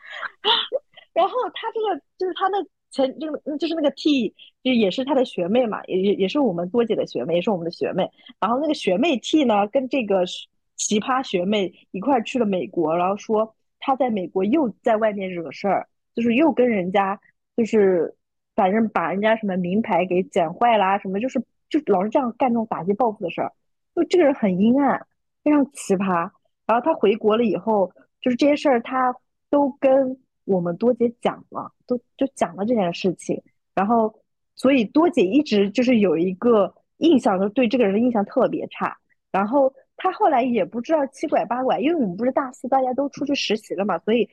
然后他这个就是他的前这个就是那个 T，就也是他的学妹嘛，也也也是我们多姐的学妹，也是我们的学妹。然后那个学妹 T 呢，跟这个奇葩学妹一块去了美国，然后说他在美国又在外面惹事儿，就是又跟人家就是反正把人家什么名牌给剪坏啦，什么就是就老是这样干这种打击报复的事儿。就这个人很阴暗，非常奇葩。然后他回国了以后，就是这些事儿他都跟。我们多姐讲了，都就讲了这件事情，然后所以多姐一直就是有一个印象，就对这个人的印象特别差。然后他后来也不知道七拐八拐，因为我们不是大四大家都出去实习了嘛，所以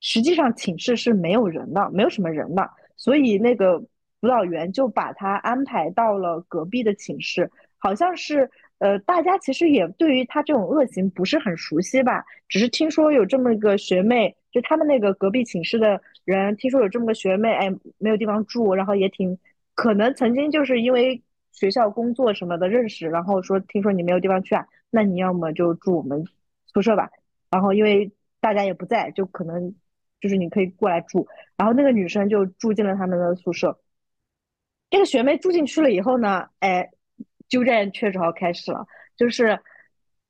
实际上寝室是没有人的，没有什么人的，所以那个辅导员就把他安排到了隔壁的寝室，好像是。呃，大家其实也对于他这种恶行不是很熟悉吧？只是听说有这么一个学妹，就他们那个隔壁寝室的人，听说有这么个学妹，哎，没有地方住，然后也挺可能曾经就是因为学校工作什么的认识，然后说听说你没有地方去啊，那你要么就住我们宿舍吧。然后因为大家也不在，就可能就是你可以过来住。然后那个女生就住进了他们的宿舍。这个学妹住进去了以后呢，哎。鸠占鹊巢开始了，就是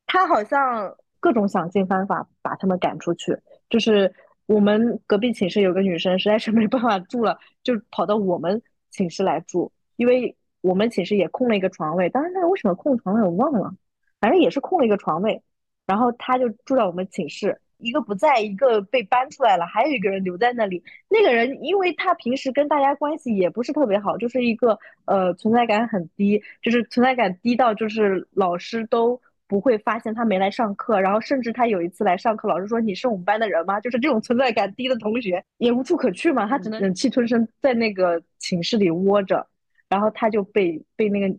她好像各种想尽方法把他们赶出去。就是我们隔壁寝室有个女生，实在是没办法住了，就跑到我们寝室来住，因为我们寝室也空了一个床位。当然，那为什么空床位我忘了，反正也是空了一个床位。然后他就住在我们寝室。一个不在，一个被搬出来了，还有一个人留在那里。那个人，因为他平时跟大家关系也不是特别好，就是一个呃存在感很低，就是存在感低到就是老师都不会发现他没来上课。然后甚至他有一次来上课，老师说你是我们班的人吗？就是这种存在感低的同学也无处可去嘛，他只能忍气吞声在那个寝室里窝着。然后他就被被那个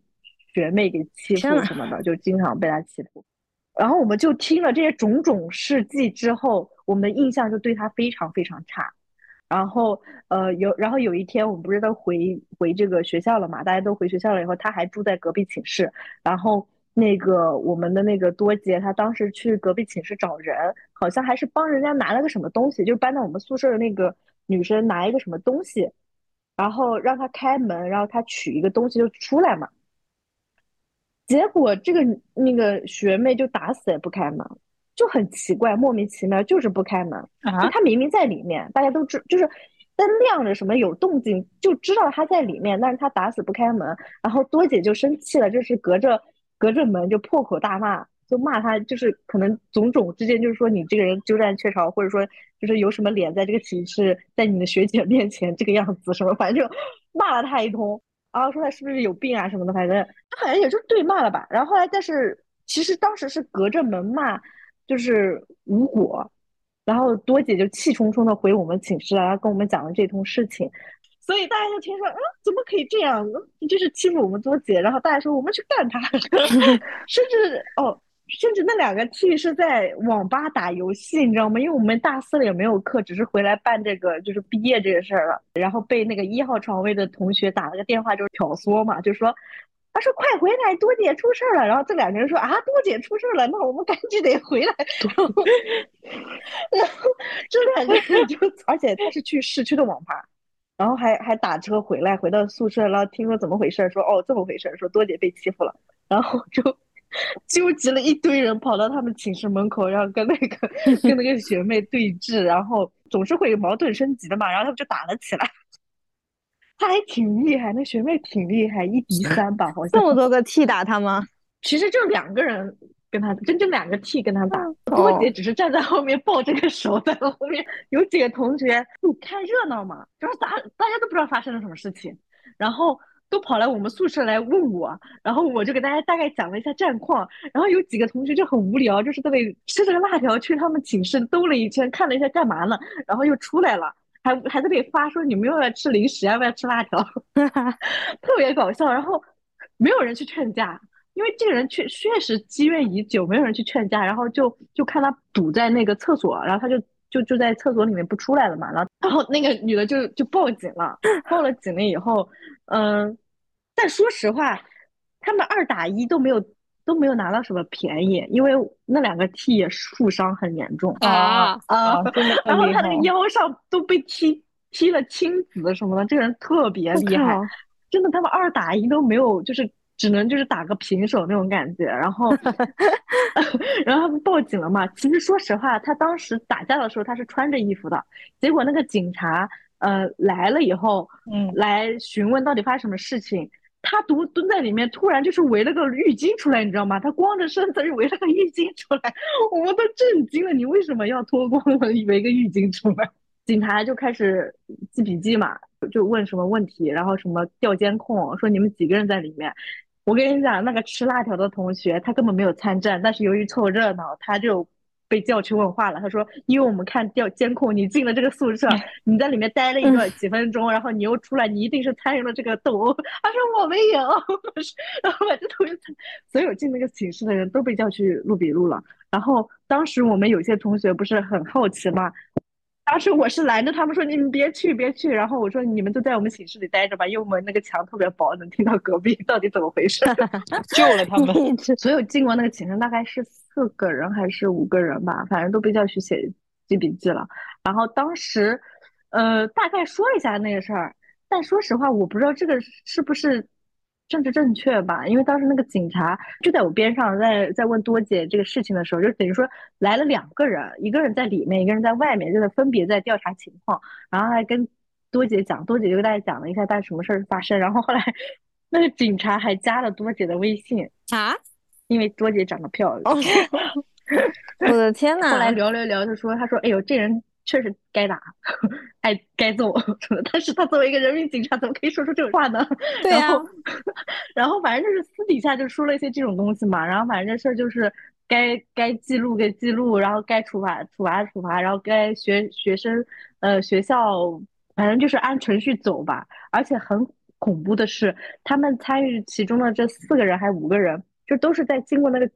学妹给欺负什么的，就经常被他欺负。然后我们就听了这些种种事迹之后，我们的印象就对他非常非常差。然后，呃，有，然后有一天我们不是都回回这个学校了嘛？大家都回学校了以后，他还住在隔壁寝室。然后那个我们的那个多姐，她当时去隔壁寝室找人，好像还是帮人家拿了个什么东西，就是搬到我们宿舍的那个女生拿一个什么东西，然后让他开门，然后他取一个东西就出来嘛。结果这个那个学妹就打死也不开门，就很奇怪，莫名其妙就是不开门。啊，她明明在里面，大家都知，就是，灯亮着，什么有动静，就知道她在里面，但是她打死不开门。然后多姐就生气了，就是隔着隔着门就破口大骂，就骂他，就是可能种种之间，就是说你这个人鸠占鹊巢，或者说就是有什么脸在这个寝室，在你的学姐面前这个样子什么，反正就骂了他一通，然后说他是不是有病啊什么的，反正他好像也就对骂了吧。然后后来，但是其实当时是隔着门骂，就是无果。然后多姐就气冲冲的回我们寝室了，然后跟我们讲了这通事情，所以大家就听说，嗯，怎么可以这样？就是欺负我们多姐。然后大家说我们去干他，[LAUGHS] 甚至哦，甚至那两个 T 是在网吧打游戏，你知道吗？因为我们大四了也没有课，只是回来办这个就是毕业这个事儿了。然后被那个一号床位的同学打了个电话，就是挑唆嘛，就说。他说：“快回来，多姐出事儿了。”然后这两个人说：“啊，多姐出事儿了，那我们赶紧得回来。”然后这两个人就，而且他是去市区的网吧，然后还还打车回来，回到宿舍，然后听说怎么回事，说：“哦，这么回事，说多姐被欺负了。”然后就纠集了一堆人跑到他们寝室门口，然后跟那个跟那个学妹对峙，然后总是会矛盾升级的嘛，然后他们就打了起来。他还挺厉害，那学妹挺厉害，一敌三吧，好像这么多个 T 打他吗？其实就两个人跟他，真正两个 T 跟他打，多姐只是站在后面抱这个手，在后面有几个同学就看热闹嘛，就是大大家都不知道发生了什么事情，然后都跑来我们宿舍来问我，然后我就给大家大概讲了一下战况，然后有几个同学就很无聊，就是在那里吃着辣条去他们寝室兜了一圈，看了一下干嘛呢，然后又出来了。还还在那里发说你们要不要吃零食，要不要吃辣条，[LAUGHS] 特别搞笑。然后没有人去劝架，因为这个人确确实积怨已久，没有人去劝架。然后就就看他堵在那个厕所，然后他就就就在厕所里面不出来了嘛。然后 [LAUGHS] 然后那个女的就就报警了，报了警了以后，嗯，但说实话，他们二打一都没有。都没有拿到什么便宜，因为那两个 T 也负伤很严重啊啊！[LAUGHS] 然后他那个腰上都被踢踢了青紫什么的，这个人特别厉害，真的，他们二打一都没有，就是只能就是打个平手那种感觉。然后，[LAUGHS] 然后他们报警了嘛？其实说实话，他当时打架的时候他是穿着衣服的，结果那个警察呃来了以后，嗯，来询问到底发生什么事情。他独蹲在里面，突然就是围了个浴巾出来，你知道吗？他光着身子就围了个浴巾出来，我们都震惊了。你为什么要脱光了围个浴巾出来？[LAUGHS] 警察就开始记笔记嘛，就问什么问题，然后什么调监控，说你们几个人在里面。我跟你讲，那个吃辣条的同学他根本没有参战，但是由于凑热闹，他就。被叫去问话了，他说：“因为我们看调监控，你进了这个宿舍，你在里面待了一个几分钟，然后你又出来，你一定是参与了这个斗殴。”他说：“我没有。”然后把这同学所有进那个寝室的人都被叫去录笔录了。然后当时我们有些同学不是很好奇吗？当时我是拦着他们说：“你们别去，别去。”然后我说：“你们就在我们寝室里待着吧，因为我们那个墙特别薄，能听到隔壁到底怎么回事。[LAUGHS] ”救了他们。所有进过那个寝室大概是。四个人还是五个人吧，反正都被叫去写记笔记了。然后当时，呃，大概说一下那个事儿，但说实话，我不知道这个是不是政治正确吧？因为当时那个警察就在我边上，在在问多姐这个事情的时候，就等于说来了两个人，一个人在里面，一个人在外面，就是分别在调查情况。然后还跟多姐讲，多姐就跟大家讲了一下，大概什么事儿发生。然后后来那个警察还加了多姐的微信啊。[LAUGHS] 因为多姐长得漂亮，[LAUGHS] 我的天呐！后来聊聊聊，就说他说：“哎呦，这人确实该打，爱该揍。[LAUGHS] 但是他作为一个人民警察，怎么可以说出这种话呢？”对呀。然后反正就是私底下就说了一些这种东西嘛。然后反正这事儿就是该该记录给记录，然后该处罚处罚处罚，然后该学学生呃学校，反正就是按程序走吧。而且很恐怖的是，他们参与其中的这四个人还五个人。就都是在经过那个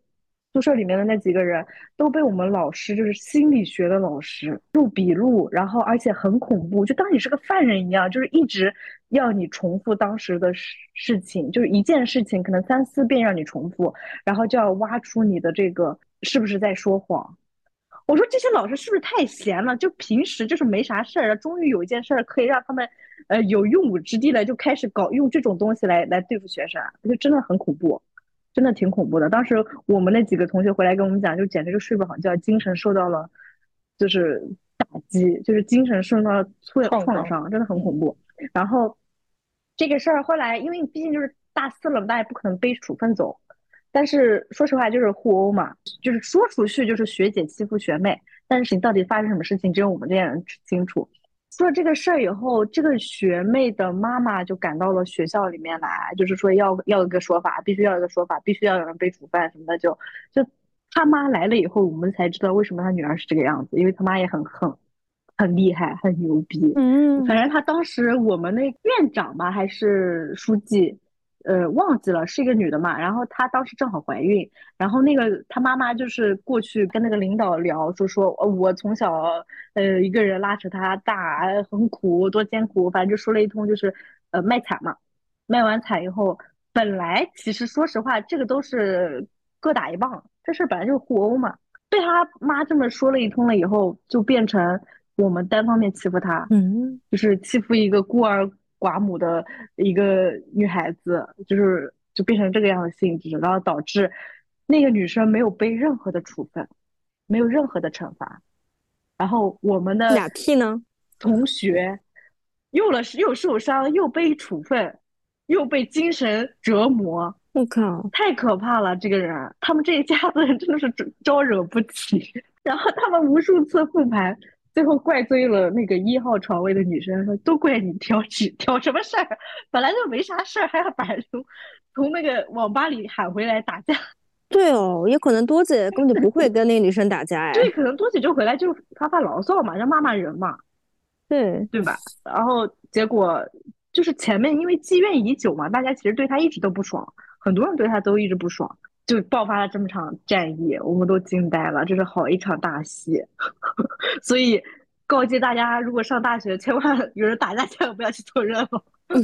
宿舍里面的那几个人，都被我们老师，就是心理学的老师录笔录，然后而且很恐怖，就当你是个犯人一样，就是一直要你重复当时的事事情，就是一件事情可能三四遍让你重复，然后就要挖出你的这个是不是在说谎。我说这些老师是不是太闲了？就平时就是没啥事儿，终于有一件事儿可以让他们呃有用武之地了，就开始搞用这种东西来来对付学生，就真的很恐怖。真的挺恐怖的。当时我们那几个同学回来跟我们讲，就简直就睡不好觉，精神受到了就是打击，就是精神受到了创伤创伤，真的很恐怖。然后这个事儿后来，因为毕竟就是大四了，大家也不可能背处分走。但是说实话，就是互殴嘛，就是说出去就是学姐欺负学妹，但是你到底发生什么事情，只有我们这些人清楚。出了这个事儿以后，这个学妹的妈妈就赶到了学校里面来，就是说要要一个说法，必须要一个说法，必须要有人被处分什么的。就就他妈来了以后，我们才知道为什么他女儿是这个样子，因为他妈也很很很厉害，很牛逼。嗯反正他当时我们那院长吧还是书记，呃，忘记了是一个女的嘛。然后她当时正好怀孕，然后那个她妈妈就是过去跟那个领导聊，就说呃我从小呃一个人拉扯她大，呃很苦，多艰苦，反正就说了一通，就是呃卖惨嘛。卖完惨以后，本来其实说实话，这个都是各打一棒，这事儿本来就是互殴嘛。被他妈这么说了一通了以后，就变成我们单方面欺负她。嗯，就是欺负一个孤儿寡母的一个女孩子，就是就变成这个样的性质，然后导致那个女生没有被任何的处分，没有任何的惩罚，然后我们的俩 T 呢？同学又了又受伤，又被处分，又被精神折磨，我靠，太可怕了！这个人，他们这一家子人真的是招 [LAUGHS] 招惹不起。[LAUGHS] 然后他们无数次复盘，最后怪罪了那个一号床位的女生，说都怪你挑起 [LAUGHS] 挑什么事儿，本来就没啥事儿，还要把人从从那个网吧里喊回来打架。对哦，也可能多姐根本就不会 [LAUGHS] 跟那个女生打架呀。对，可能多姐就回来就发发牢骚嘛，让骂骂人嘛，对，对吧？然后结果就是前面因为积怨已久嘛，大家其实对他一直都不爽，很多人对他都一直不爽，就爆发了这么场战役，我们都惊呆了，这是好一场大戏。所以告诫大家，如果上大学，千万有人打架，千万不要去凑热闹，[LAUGHS]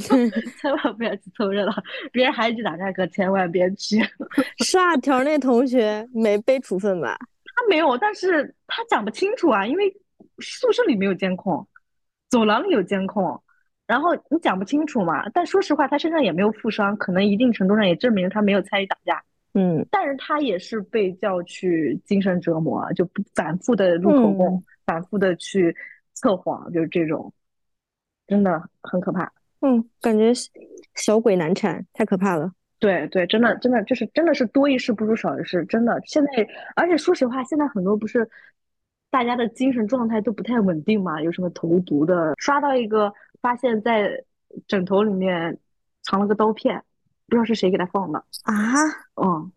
千万不要去凑热闹，别人孩子去打架可千万别去。[LAUGHS] 是啊条那同学没被处分吧？他没有，但是他讲不清楚啊，因为宿舍里没有监控，走廊里有监控，然后你讲不清楚嘛。但说实话，他身上也没有负伤，可能一定程度上也证明他没有参与打架。嗯，但是他也是被叫去精神折磨，就不反复的录口供，嗯反复的去测谎，就是这种，真的很可怕。嗯，感觉小鬼难缠，太可怕了。对对，真的真的就是真的是多一事不如少一事，真的。现在，而且说实话，现在很多不是大家的精神状态都不太稳定嘛，有什么投毒的，刷到一个发现在枕头里面藏了个刀片，不知道是谁给他放的，啊！嗯，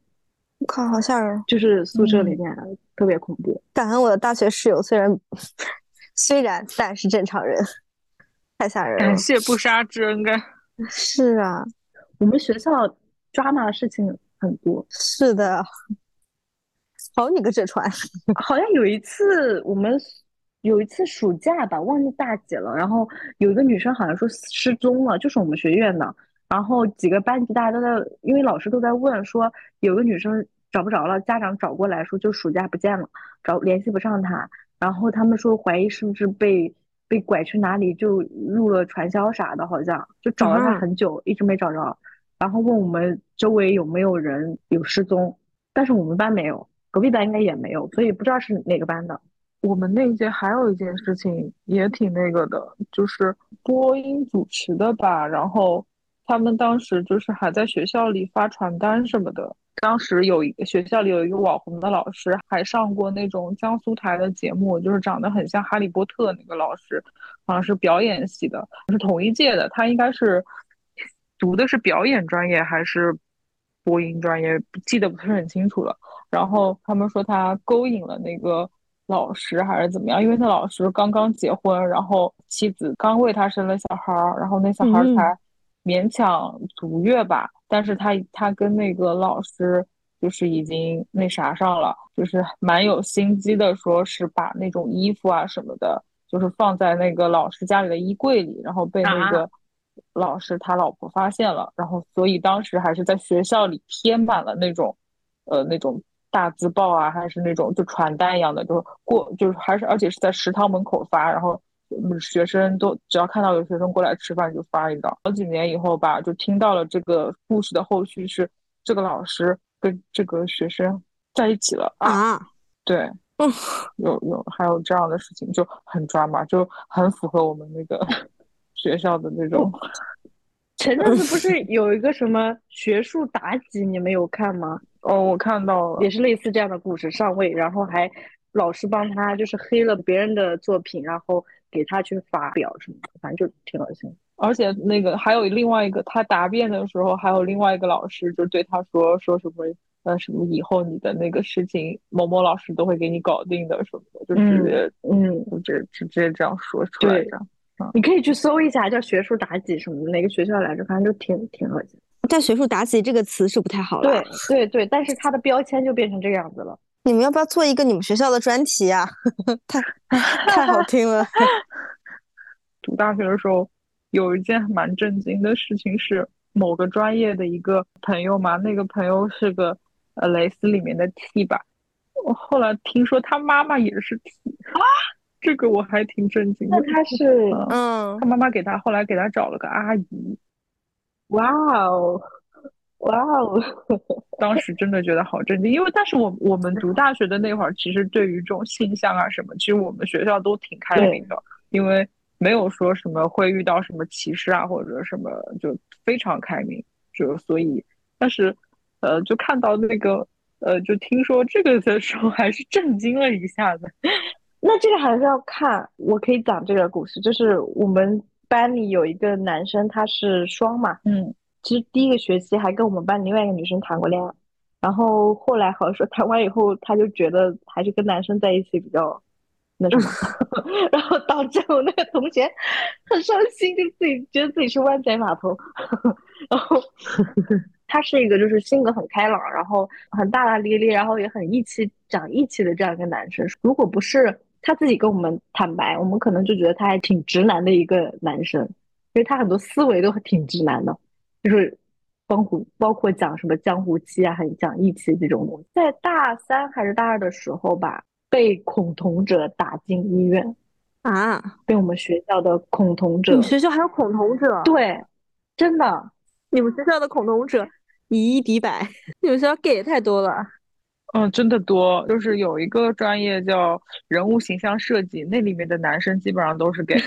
我靠，好吓人！就是宿舍里面特别恐怖。感恩我的大学室友，虽然虽然但是正常人，太吓人了感。谢不杀之恩该。是啊，我们学校抓马的事情很多，是的，好你个这传！[LAUGHS] 好像有一次我们有一次暑假吧，忘记大几了，然后有一个女生好像说失踪了，就是我们学院的，然后几个班级大家都在，因为老师都在问说有个女生找不着了，家长找过来说就暑假不见了，找联系不上他，然后他们说怀疑是不是被被拐去哪里就入了传销啥的，好像就找了她啊很久，一直没找着，然后问我们周围有没有人有失踪，但是我们班没有。隔壁班应该也没有，所以不知道是哪个班的。我们那一届还有一件事情也挺那个的，就是播音主持的吧，然后他们当时就是还在学校里发传单什么的。当时有一个学校里有一个网红的老师，还上过那种江苏台的节目，就是长得很像哈利波特那个老师，好像是表演系的，是同一届的。他应该是读的是表演专业还是播音专业，记得不是很清楚了。然后他们说他勾引了那个老师还是怎么样，因为那老师刚刚结婚，然后妻子刚为他生了小孩儿，然后那小孩儿嗯才勉强足月吧，但是他他跟那个老师就是已经那啥上了，就是蛮有心机的，说是把那种衣服啊什么的，就是放在那个老师家里的衣柜里，然后被那个老师他老婆发现了，然后所以当时还是在学校里贴满了那种，呃那种大字报啊，还是那种就传单一样的，就是过就是还是而且是在食堂门口发，然后嗯学生都只要看到有学生过来吃饭就发一道。好几年以后吧，就听到了这个故事的后续是这个老师跟这个学生在一起了啊，啊，对，嗯，有有还有这样的事情，就很抓马，就很符合我们那个 [LAUGHS] 学校的那种。[LAUGHS] 前阵子不是有一个什么学术妲己，你们有看吗？哦，我看到了，也是类似这样的故事，上位，然后还老师帮他就是黑了别人的作品，然后给他去发表什么的，反正就挺恶心。而且那个还有另外一个，他答辩的时候，还有另外一个老师就对他说说什么呃什么以后你的那个事情，某某老师都会给你搞定的什么的，就直接嗯，就直直接这样说出来对的。你可以去搜一下，叫学术妲己什么的，哪个学校来着？反正就挺挺恶心。但“学术妲己”这个词是不太好了。对对对，但是它的标签就变成这个样子了。你们要不要做一个你们学校的专题啊？[LAUGHS] 太太好 [LAUGHS] 听了。读大学的时候，有一件蛮震惊的事情是，某个专业的一个朋友嘛，那个朋友是个呃蕾丝里面的 T 吧。我后来听说他妈妈也是 T 啊，这个我还挺震惊的。那他是嗯他，妈妈给他后来给他找了个阿姨，哇哦哇哦，当时真的觉得好震惊，因为但是我我们读大学的那会儿，其实对于这种性向啊什么，其实我们学校都挺开明的，因为没有说什么会遇到什么歧视啊或者什么，就非常开明，就所以，但是呃，就看到那个呃，就听说这个的时候，还是震惊了一下子。[LAUGHS] 那这个还是要看。我可以讲这个故事，就是我们班里有一个男生，他是双嘛，嗯，其实第一个学期还跟我们班另外一个女生谈过恋爱，然后后来好像说谈完以后，他就觉得还是跟男生在一起比较那什么，[LAUGHS] 然后导致我那个同学很伤心，就自己觉得自己是湾仔码头，[LAUGHS] 然后 [LAUGHS] 他是一个就是性格很开朗，然后很大大咧咧，然后也很义气讲义气的这样一个男生。如果不是他自己跟我们坦白，我们可能就觉得他还挺直男的一个男生，因为他很多思维都挺直男的。就是包括包括讲什么江湖气啊，很讲义气这种东西。在大三还是大二的时候吧，被恐同者打进医院，啊，被我们学校的恐同者你们，学校还有恐同者？对，真的，你们学校的恐同者以一敌百，你们学校 gay 也太多了。嗯，真的多，就是有一个专业叫人物形象设计，那里面的男生基本上都是 gay。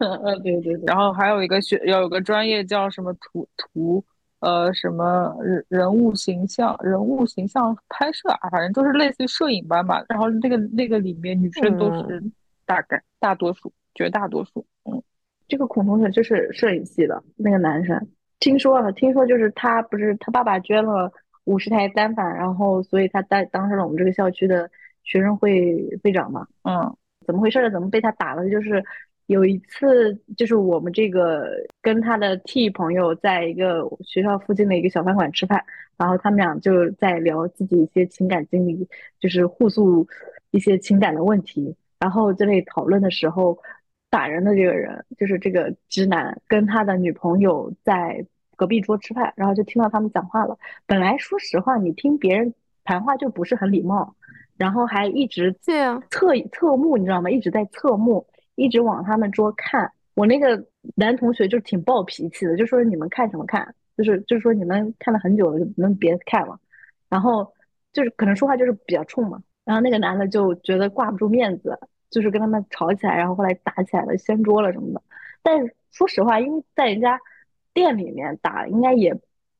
呃，对对对，然后还有一个学，要有个专业叫什么图图，呃，什么人人物形象人物形象拍摄啊，反正就是类似于摄影班吧。然后那个那个里面女生都是大概大多数，绝大多数，嗯，这个孔同学就是摄影系的那个男生，听说了，听说就是他不是他爸爸捐了五十台单反，然后所以他当当上了我们这个校区的学生会会长嘛。嗯怎么回事儿？怎么被他打了？就是有一次，就是我们这个跟他的 T 朋友在一个学校附近的一个小饭馆吃饭，然后他们俩就在聊自己一些情感经历，就是互诉一些情感的问题。然后这类讨论的时候，打人的这个人就是这个直男跟他的女朋友在隔壁桌吃饭，然后就听到他们讲话了。本来说实话，你听别人谈话就不是很礼貌，然后还一直对啊，侧侧目，你知道吗？一直在侧目，一直往他们桌看。我那个男同学就挺暴脾气的，就说你们看什么看？就是就是说你们看了很久了，就能别看了。然后就是可能说话就是比较冲嘛。然后那个男的就觉得挂不住面子，就是跟他们吵起来，然后后来打起来了，掀桌了什么的。但是说实话，因为在人家店里面打，应该也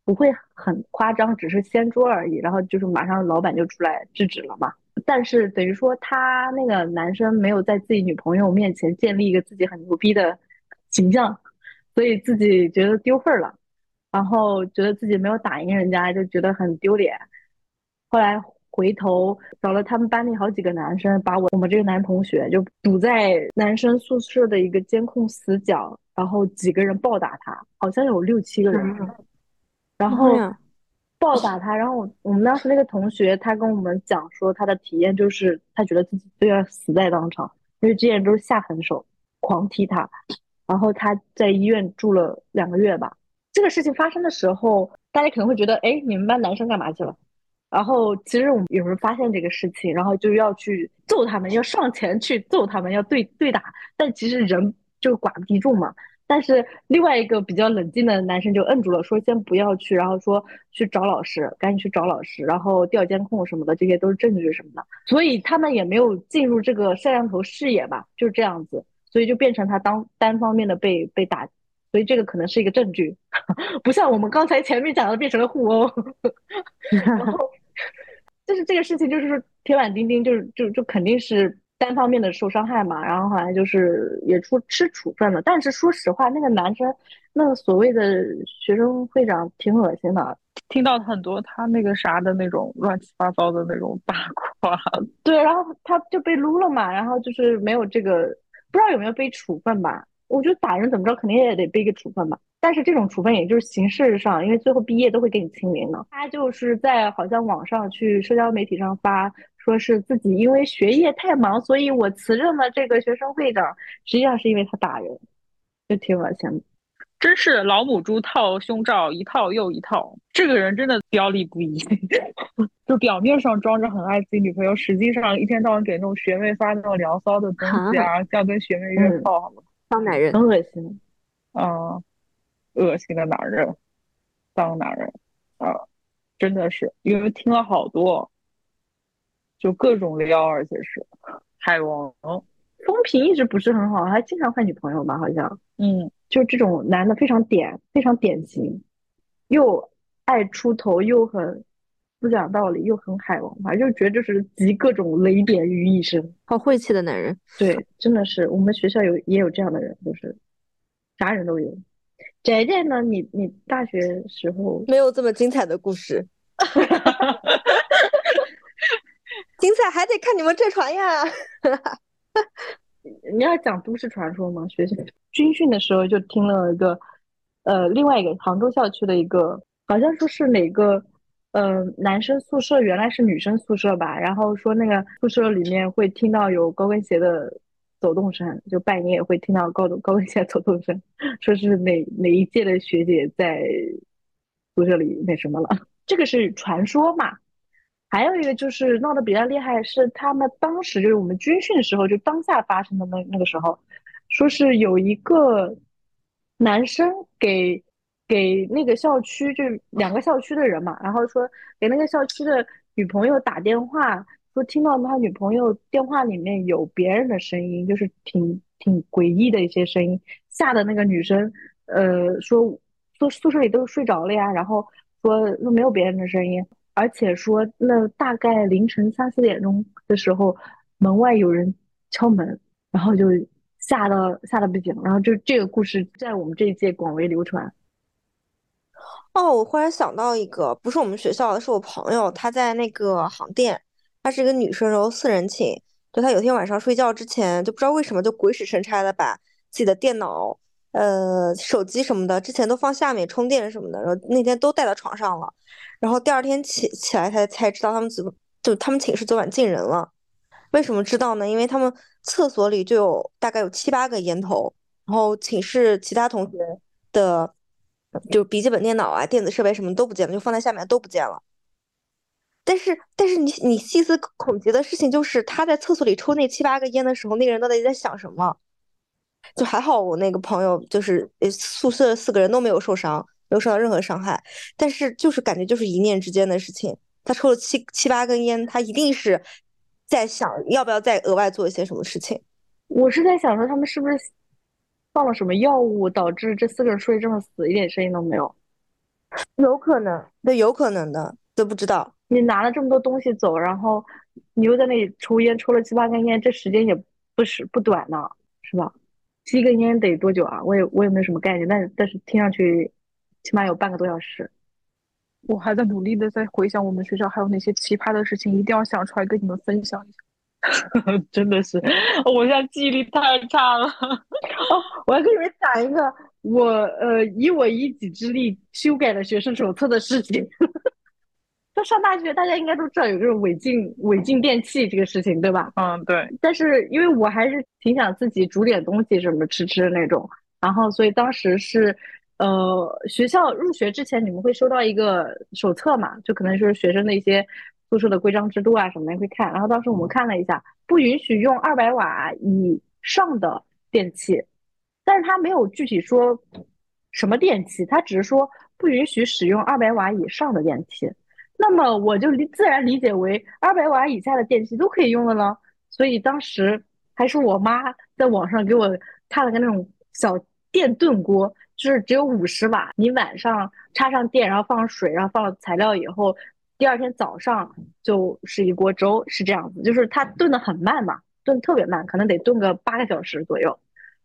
不会很夸张，只是掀桌而已。然后就是马上老板就出来制止了嘛。但是等于说他那个男生没有在自己女朋友面前建立一个自己很牛逼的形象，所以自己觉得丢份儿了，然后觉得自己没有打赢人家，就觉得很丢脸。后来回头找了他们班里好几个男生，把我我们这个男同学就堵在男生宿舍的一个监控死角，然后几个人暴打他，好像有六七个人，然后暴打他。然后我们当时那个同学他跟我们讲说，他的体验就是他觉得自己都要死在当场，因为这些人都是下狠手，狂踢他。然后他在医院住了两个月吧。这个事情发生的时候，大家可能会觉得，哎，你们班男生干嘛去了？然后其实我们有人发现这个事情，然后就要去揍他们，要上前去揍他们，要对对打。但其实人就寡不敌众嘛。但是另外一个比较冷静的男生就摁住了，说先不要去，然后说去找老师，赶紧去找老师，然后调监控什么的，这些都是证据什么的。所以他们也没有进入这个摄像头视野吧，就是这样子，所以就变成他当单方面的被被打，所以这个可能是一个证据，[LAUGHS] 不像我们刚才前面讲的变成了互殴。[LAUGHS] 然后 [LAUGHS] 就是这个事情，就是说铁板钉钉，就是就就肯定是。单方面的受伤害嘛，然后好像就是也出吃处分了。但是说实话，那个男生，那个所谓的学生会长挺恶心的，听到很多他那个啥的那种乱七八糟的那种八卦。[LAUGHS] 对，然后他就被撸了嘛，然后就是没有这个，不知道有没有被处分吧？我觉得打人怎么着，肯定也得被个处分吧。但是这种处分也就是形式上，因为最后毕业都会给你清零的。他就是在好像网上去社交媒体上发。说是自己因为学业太忙，所以我辞任了这个学生会长。实际上是因为他打人，就挺恶心的。真是老母猪套胸罩，一套又一套。这个人真的表里不一，[LAUGHS] 就表面上装着很爱自己女朋友，实际上一天到晚给那种学妹发那种聊骚的东西啊，要跟学妹约炮，好吗？当男人很恶心。啊，恶心的男人，当男人啊，真的是因为听了好多。就各种撩，而且是海王，风评一直不是很好，还经常换女朋友吧？好像，嗯，就这种男的非常典，非常典型，又爱出头，又很不讲道理，又很海王，反正就觉得就是集各种雷点于一身，好晦气的男人。对，真的是我们学校有也有这样的人，就是啥人都有。宅宅呢？你你大学时候没有这么精彩的故事。[LAUGHS] 精彩还得看你们这船呀！你要讲都市传说吗？学校军训的时候就听了一个，呃，另外一个杭州校区的一个，好像说是哪个，呃，男生宿舍原来是女生宿舍吧，然后说那个宿舍里面会听到有高跟鞋的走动声，就半夜会听到高高跟鞋走动声，说是哪哪一届的学姐在宿舍里那什么了，这个是传说嘛。还有一个就是闹得比较厉害，是他们当时就是我们军训的时候，就当下发生的那那个时候，说是有一个男生给给那个校区，就两个校区的人嘛，然后说给那个校区的女朋友打电话，说听到他女朋友电话里面有别人的声音，就是挺挺诡异的一些声音，吓得那个女生，呃，说宿宿舍里都睡着了呀，然后说说没有别人的声音。而且说，那大概凌晨三四点钟的时候，门外有人敲门，然后就吓得吓得不行，然后就这个故事在我们这一届广为流传。哦，我忽然想到一个，不是我们学校的，是我朋友，他在那个航店，她是一个女生，然后四人寝，就她有天晚上睡觉之前，就不知道为什么就鬼使神差的把自己的电脑、呃手机什么的，之前都放下面充电什么的，然后那天都带到床上了。然后第二天起起来，才才知道他们怎么就他们寝室昨晚进人了。为什么知道呢？因为他们厕所里就有大概有七八个烟头，然后寝室其他同学的就笔记本电脑啊、电子设备什么都不见了，就放在下面都不见了。但是但是你你细思恐极的事情就是他在厕所里抽那七八个烟的时候，那个人到底在想什么？就还好我那个朋友就是宿舍四个人都没有受伤。没有受到任何伤害，但是就是感觉就是一念之间的事情。他抽了七七八根烟，他一定是在想要不要再额外做一些什么事情。我是在想说，他们是不是放了什么药物，导致这四个人睡这么死，一点声音都没有？有可能，对，有可能的，都不知道。你拿了这么多东西走，然后你又在那里抽烟，抽了七八根烟，这时间也不是不短呢，是吧？七根烟得多久啊？我也我也没有什么概念，但但是听上去。起码有半个多小时，我还在努力的在回想我们学校还有哪些奇葩的事情，一定要想出来跟你们分享一下。[LAUGHS] 真的是，我现在记忆力太差了。哦，我要跟你们讲一个我呃以我一己之力修改了学生手册的事情。就上大学，大家应该都知道有这种违禁违禁电器这个事情，对吧？嗯，对。但是因为我还是挺想自己煮点东西什么吃吃的那种，然后所以当时是。呃，学校入学之前，你们会收到一个手册嘛？就可能是学生的一些宿舍的规章制度啊什么的会看。然后当时我们看了一下，不允许用二百瓦以上的电器，但是他没有具体说什么电器，他只是说不允许使用二百瓦以上的电器。那么我就理自然理解为二百瓦以下的电器都可以用的了。所以当时还是我妈在网上给我看了个那种小电炖锅，就是只有五十瓦，你晚上插上电，然后放水，然后放了材料以后，第二天早上就是一锅粥，是这样子。就是它炖的很慢嘛，炖特别慢，可能得炖个八个小时左右。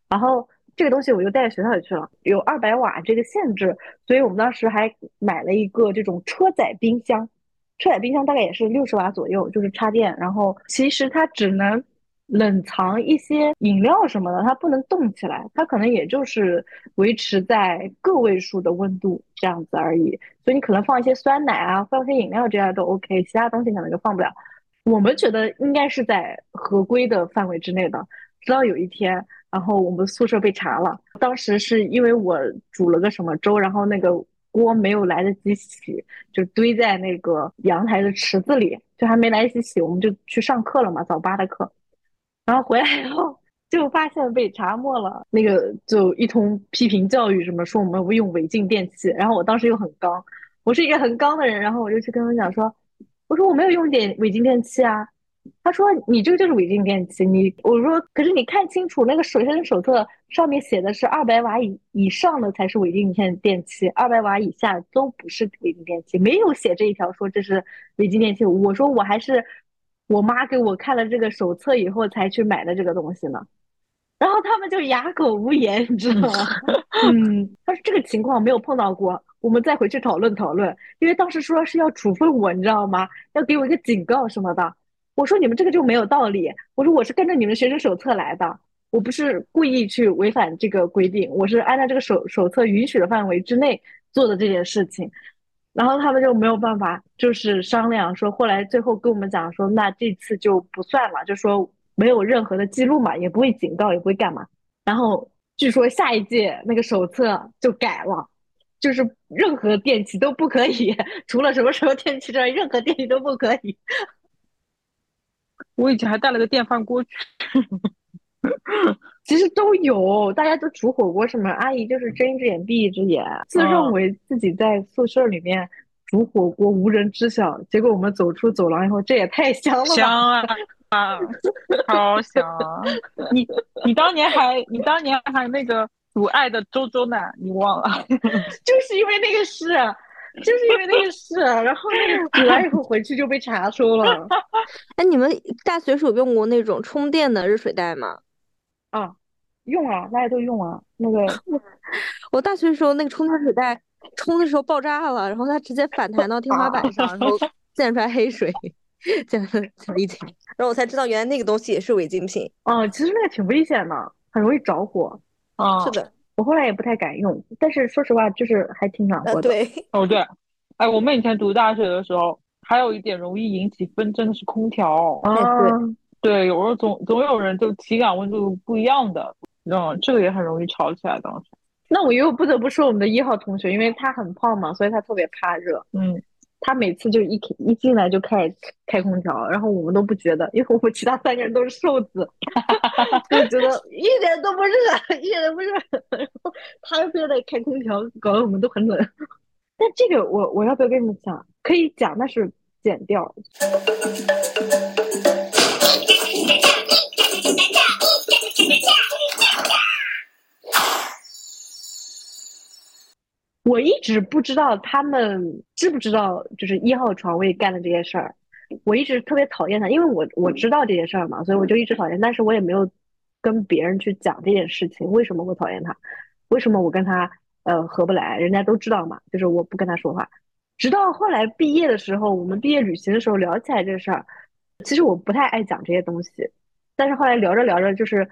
然后这个东西我就带到学校里去了，有二百瓦这个限制，所以我们当时还买了一个这种车载冰箱。车载冰箱大概也是六十瓦左右，就是插电，然后其实它只能冷藏一些饮料什么的，它不能冻起来，它可能也就是维持在个位数的温度这样子而已。所以你可能放一些酸奶啊，放一些饮料这样都 OK，其他东西可能就放不了。我们觉得应该是在合规的范围之内的。直到有一天，然后我们宿舍被查了，当时是因为我煮了个什么粥，然后那个。锅没有来得及洗，就堆在那个阳台的池子里，就还没来得及洗，我们就去上课了嘛，早八的课。然后回来以后就发现被查没了，那个就一通批评教育，什么说我们用违禁电器。然后我当时又很刚，我是一个很刚的人，然后我就去跟他讲说，我说我没有用点违禁电器啊。他说：“你这个就是违禁电器。”你我说：“可是你看清楚，那个水生手册上面写的是二百瓦以以上的才是违禁电电器，二百瓦以下都不是违禁电器，没有写这一条说这是违禁电器。”我说：“我还是我妈给我看了这个手册以后才去买的这个东西呢。”然后他们就哑口无言，你知道吗？[LAUGHS] 嗯，[LAUGHS] 他说这个情况没有碰到过，我们再回去讨论讨论，因为当时说是要处分我，你知道吗？要给我一个警告什么的。我说你们这个就没有道理。我说我是跟着你们学生手册来的，我不是故意去违反这个规定，我是按照这个手手册允许的范围之内做的这件事情。然后他们就没有办法，就是商量说，后来最后跟我们讲说，那这次就不算了，就说没有任何的记录嘛，也不会警告，也不会干嘛。然后据说下一届那个手册就改了，就是任何电器都不可以，[LAUGHS] 除了什么什么电器之外，任何电器都不可以。我以前还带了个电饭锅去，[LAUGHS] 其实都有，大家都煮火锅什么，阿姨就是睁一只眼闭一只眼，自认为自己在宿舍里面煮火锅无人知晓，结果我们走出走廊以后，这也太香了吧！香啊啊，[LAUGHS] 超香！你你当年还你当年还那个煮爱的周周呢，你忘了？[LAUGHS] 就是因为那个事。就是因为那个事，然后那个 [LAUGHS] 煮完以后回去就被查收了。[LAUGHS] 哎，你们大学时候用过那种充电的热水袋吗？啊，用啊，大家都用啊。那个 [LAUGHS] 我大学的时候那个充电水袋充的时候爆炸了，然后它直接反弹到天花板上，然后溅出来黑水，溅了一地。然后我才知道原来那个东西也是违禁品。哦，其实那个挺危险的，很容易着火。啊，是的。我后来也不太敢用，但是说实话，就是还挺暖和的。对，哦对，哎，我们以前读大学的时候，还有一点容易引起纷争的是空调。啊，对，有时候总总有人就体感温度不一样的，嗯，这个也很容易吵起来。当时，那我又不得不说我们的一号同学，因为他很胖嘛，所以他特别怕热。嗯。他每次就一一进来就开始开空调，然后我们都不觉得，因为我们其他三个人都是瘦子，[LAUGHS] 就觉得一点都不热，一点都不热。[LAUGHS] 然后他又非得开空调，搞得我们都很冷。[LAUGHS] 但这个我我要不要跟你们讲？可以讲，但是剪掉。我一直不知道他们知不知道，就是一号床位干的这些事儿。我一直特别讨厌他，因为我我知道这些事儿嘛，所以我就一直讨厌。但是我也没有跟别人去讲这件事情，为什么我讨厌他？为什么我跟他呃合不来？人家都知道嘛，就是我不跟他说话。直到后来毕业的时候，我们毕业旅行的时候聊起来这事儿，其实我不太爱讲这些东西。但是后来聊着聊着，就是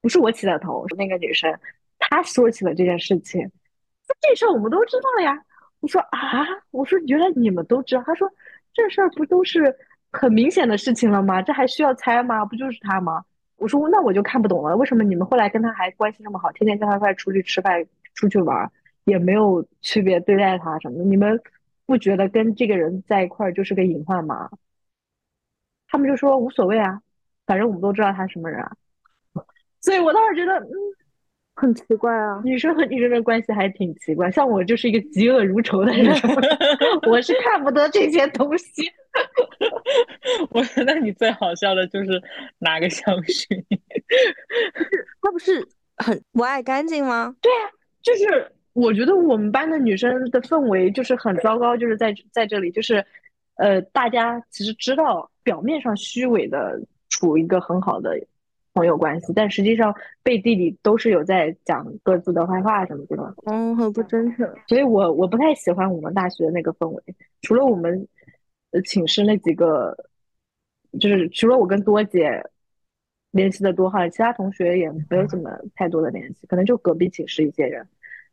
不是我起的头，是那个女生她说起了这件事情。这事儿我们都知道呀。我说啊，我说原来你们都知道。他说这事儿不都是很明显的事情了吗？这还需要猜吗？不就是他吗？我说那我就看不懂了，为什么你们后来跟他还关系那么好，天天叫他一块出去吃饭、出去玩，也没有区别对待他什么的？你们不觉得跟这个人在一块儿就是个隐患吗？他们就说无所谓啊，反正我们都知道他什么人啊。[LAUGHS] 所以我当时觉得，嗯。很奇怪啊。[LAUGHS] 女生和女生的关系还挺奇怪，像我就是一个嫉恶如仇的人，[LAUGHS] 我是看不得这些东西。[LAUGHS] 我觉得你最好笑的就是拿个香薰，他不是很不爱干净吗？就是我觉得我们班的女生的氛围就是很糟糕，就是在在这里，就是呃，大家其实知道表面上虚伪的处一个很好的朋友关系，但实际上背地里都是有在讲各自的坏话什么的。嗯，很不真诚。所以我我不太喜欢我们大学那个氛围，除了我们呃寝室那几个，就是除了我跟多姐联系的多哈，其他同学也没有怎么太多的联系，可能就隔壁寝室一些人。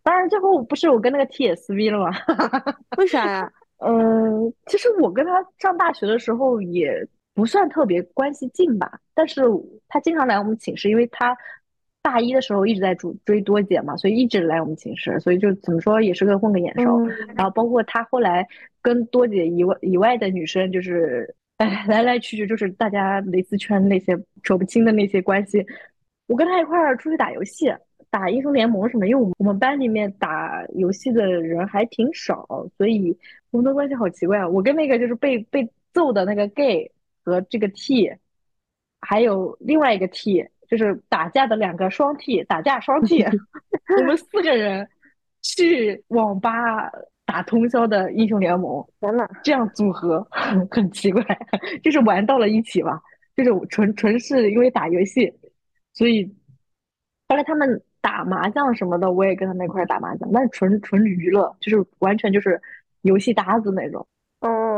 当然最后不是我跟那个 T 也撕逼了吗？[LAUGHS] 为啥呀？嗯，其实我跟他上大学的时候也不算特别关系近吧，但是他经常来我们寝室，因为他大一的时候一直在追追多姐嘛，所以一直来我们寝室，所以就怎么说也是个混个眼熟。嗯然后包括他后来跟多姐以外以外的女生，就是哎来来去去，就是大家蕾丝圈那些扯不清的那些关系。我跟他一块儿出去打游戏，打英雄联盟什么，因为我们我们班里面打游戏的人还挺少，所以我们的关系好奇怪啊。我跟那个就是被被揍的那个 gay 和这个 T，还有另外一个 T，就是打架的两个双 T，打架双 T，[LAUGHS] 我们四个人去网吧打通宵的英雄联盟，天呐，这样组合很奇怪，就是玩到了一起吧，就是纯纯是因为打游戏，所以后来他们打麻将什么的，我也跟他们一块打麻将，但是纯纯娱乐，就是完全就是游戏搭子那种。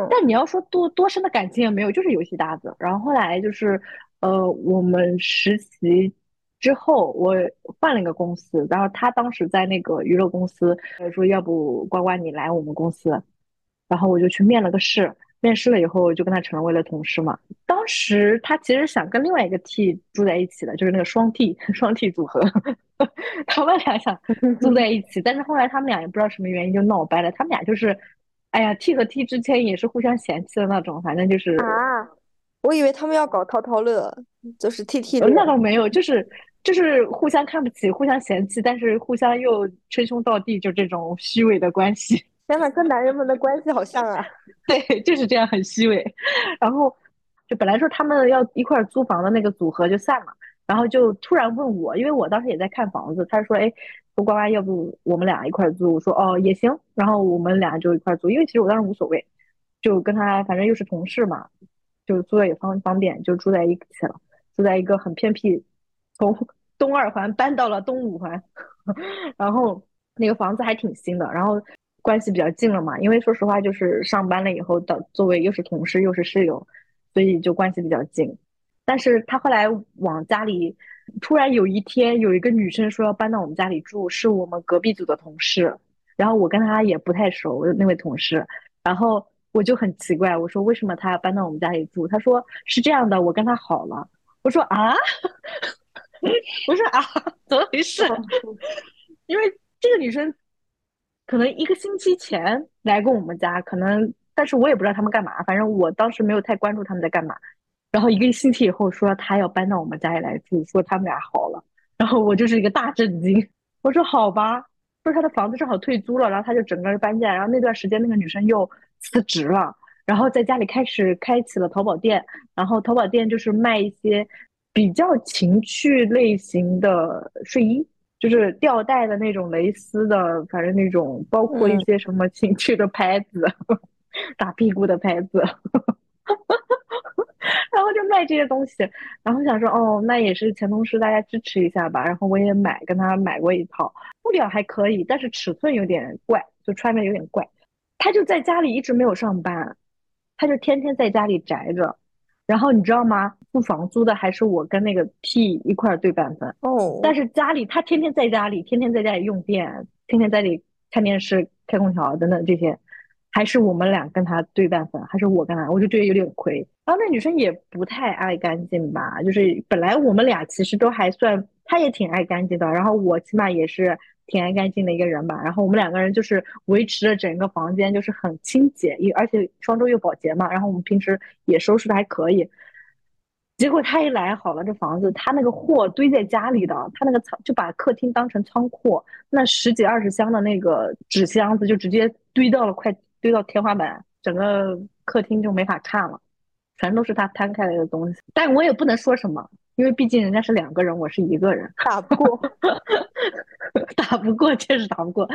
但你要说多多深的感情也没有，就是游戏搭子。然后后来就是，呃，我们实习之后，我换了一个公司，然后他当时在那个娱乐公司，说要不呱呱你来我们公司，然后我就去面了个试，面试了以后就跟他成为了同事嘛。当时他其实想跟另外一个 T 住在一起的，就是那个双 T [LAUGHS] 双 T 组合，[LAUGHS] 他们俩想住在一起，但是后来他们俩也不知道什么原因就闹掰了，他们俩就是。哎呀，T 和 T 之间也是互相嫌弃的那种，反正就是啊，我以为他们要搞淘淘乐，就是 T T 呃那倒没有，就是就是互相看不起，互相嫌弃，但是互相又称兄道弟，就这种虚伪的关系。[LAUGHS] 天呐，跟男人们的关系好像啊。[LAUGHS] 对，就是这样，很虚伪。然后就本来说他们要一块儿租房的那个组合就散了，然后就突然问我，因为我当时也在看房子，他说：“哎，说呱呱，要不我们俩一块租？”我说：“哦，也行。”然后我们俩就一块租，因为其实我当时无所谓，就跟他反正又是同事嘛，就租的也方方便，就住在一起了，住在一个很偏僻，从东二环搬到了东五环，[LAUGHS] 然后那个房子还挺新的，然后关系比较近了嘛，因为说实话就是上班了以后的作为又是同事又是室友，所以就关系比较近。但是他后来往家里，突然有一天有一个女生说要搬到我们家里住，是我们隔壁组的同事，然后我跟她也不太熟，那位同事，然后我就很奇怪，我说为什么她要搬到我们家里住？她说是这样的，我跟她好了。我说啊，[LAUGHS] 我说啊，怎么回事？[LAUGHS] 因为这个女生可能一个星期前来过我们家，可能但是我也不知道他们干嘛，反正我当时没有太关注他们在干嘛。然后一个星期以后说他要搬到我们家里来住，说他们俩好了，然后我就是一个大震惊。我说好吧，说他的房子正好退租了，然后他就整个人搬进来，然后那段时间那个女生又辞职了，然后在家里开始开启了淘宝店，然后淘宝店就是卖一些比较情趣类型的睡衣，就是吊带的那种蕾丝的，反正那种包括一些什么情趣的拍子，[LAUGHS] 打屁股的拍子。然后就卖这些东西，然后想说哦，那也是前同事，大家支持一下吧。然后我也买，跟他买过一套，布料还可以，但是尺寸有点怪，就穿着有点怪。他就在家里一直没有上班，他就天天在家里宅着。然后你知道吗？付房租的还是我跟那个 T 一块儿对半分。哦，但是家里他天天在家里，天天在家里用电，天天在家里看电视、开空调等等这些，还是我们俩跟他对半分，还是我跟他，我就觉得有点亏。然后那女生也不太爱干净吧，就是本来我们俩其实都还算，她也挺爱干净的，然后我起码也是挺爱干净的一个人吧。然后我们两个人就是维持着整个房间就是很清洁，也而且双周又保洁嘛，然后我们平时也收拾的还可以。结果他一来好了，这房子他那个货堆在家里的，他那个仓就把客厅当成仓库，那十几二十箱的那个纸箱子就直接堆到了快堆到天花板，整个客厅就没法看了，全都是他摊开来的东西。但我也不能说什么，因为毕竟人家是两个人，我是一个人，打不过，[LAUGHS] 打不过，确实打不过。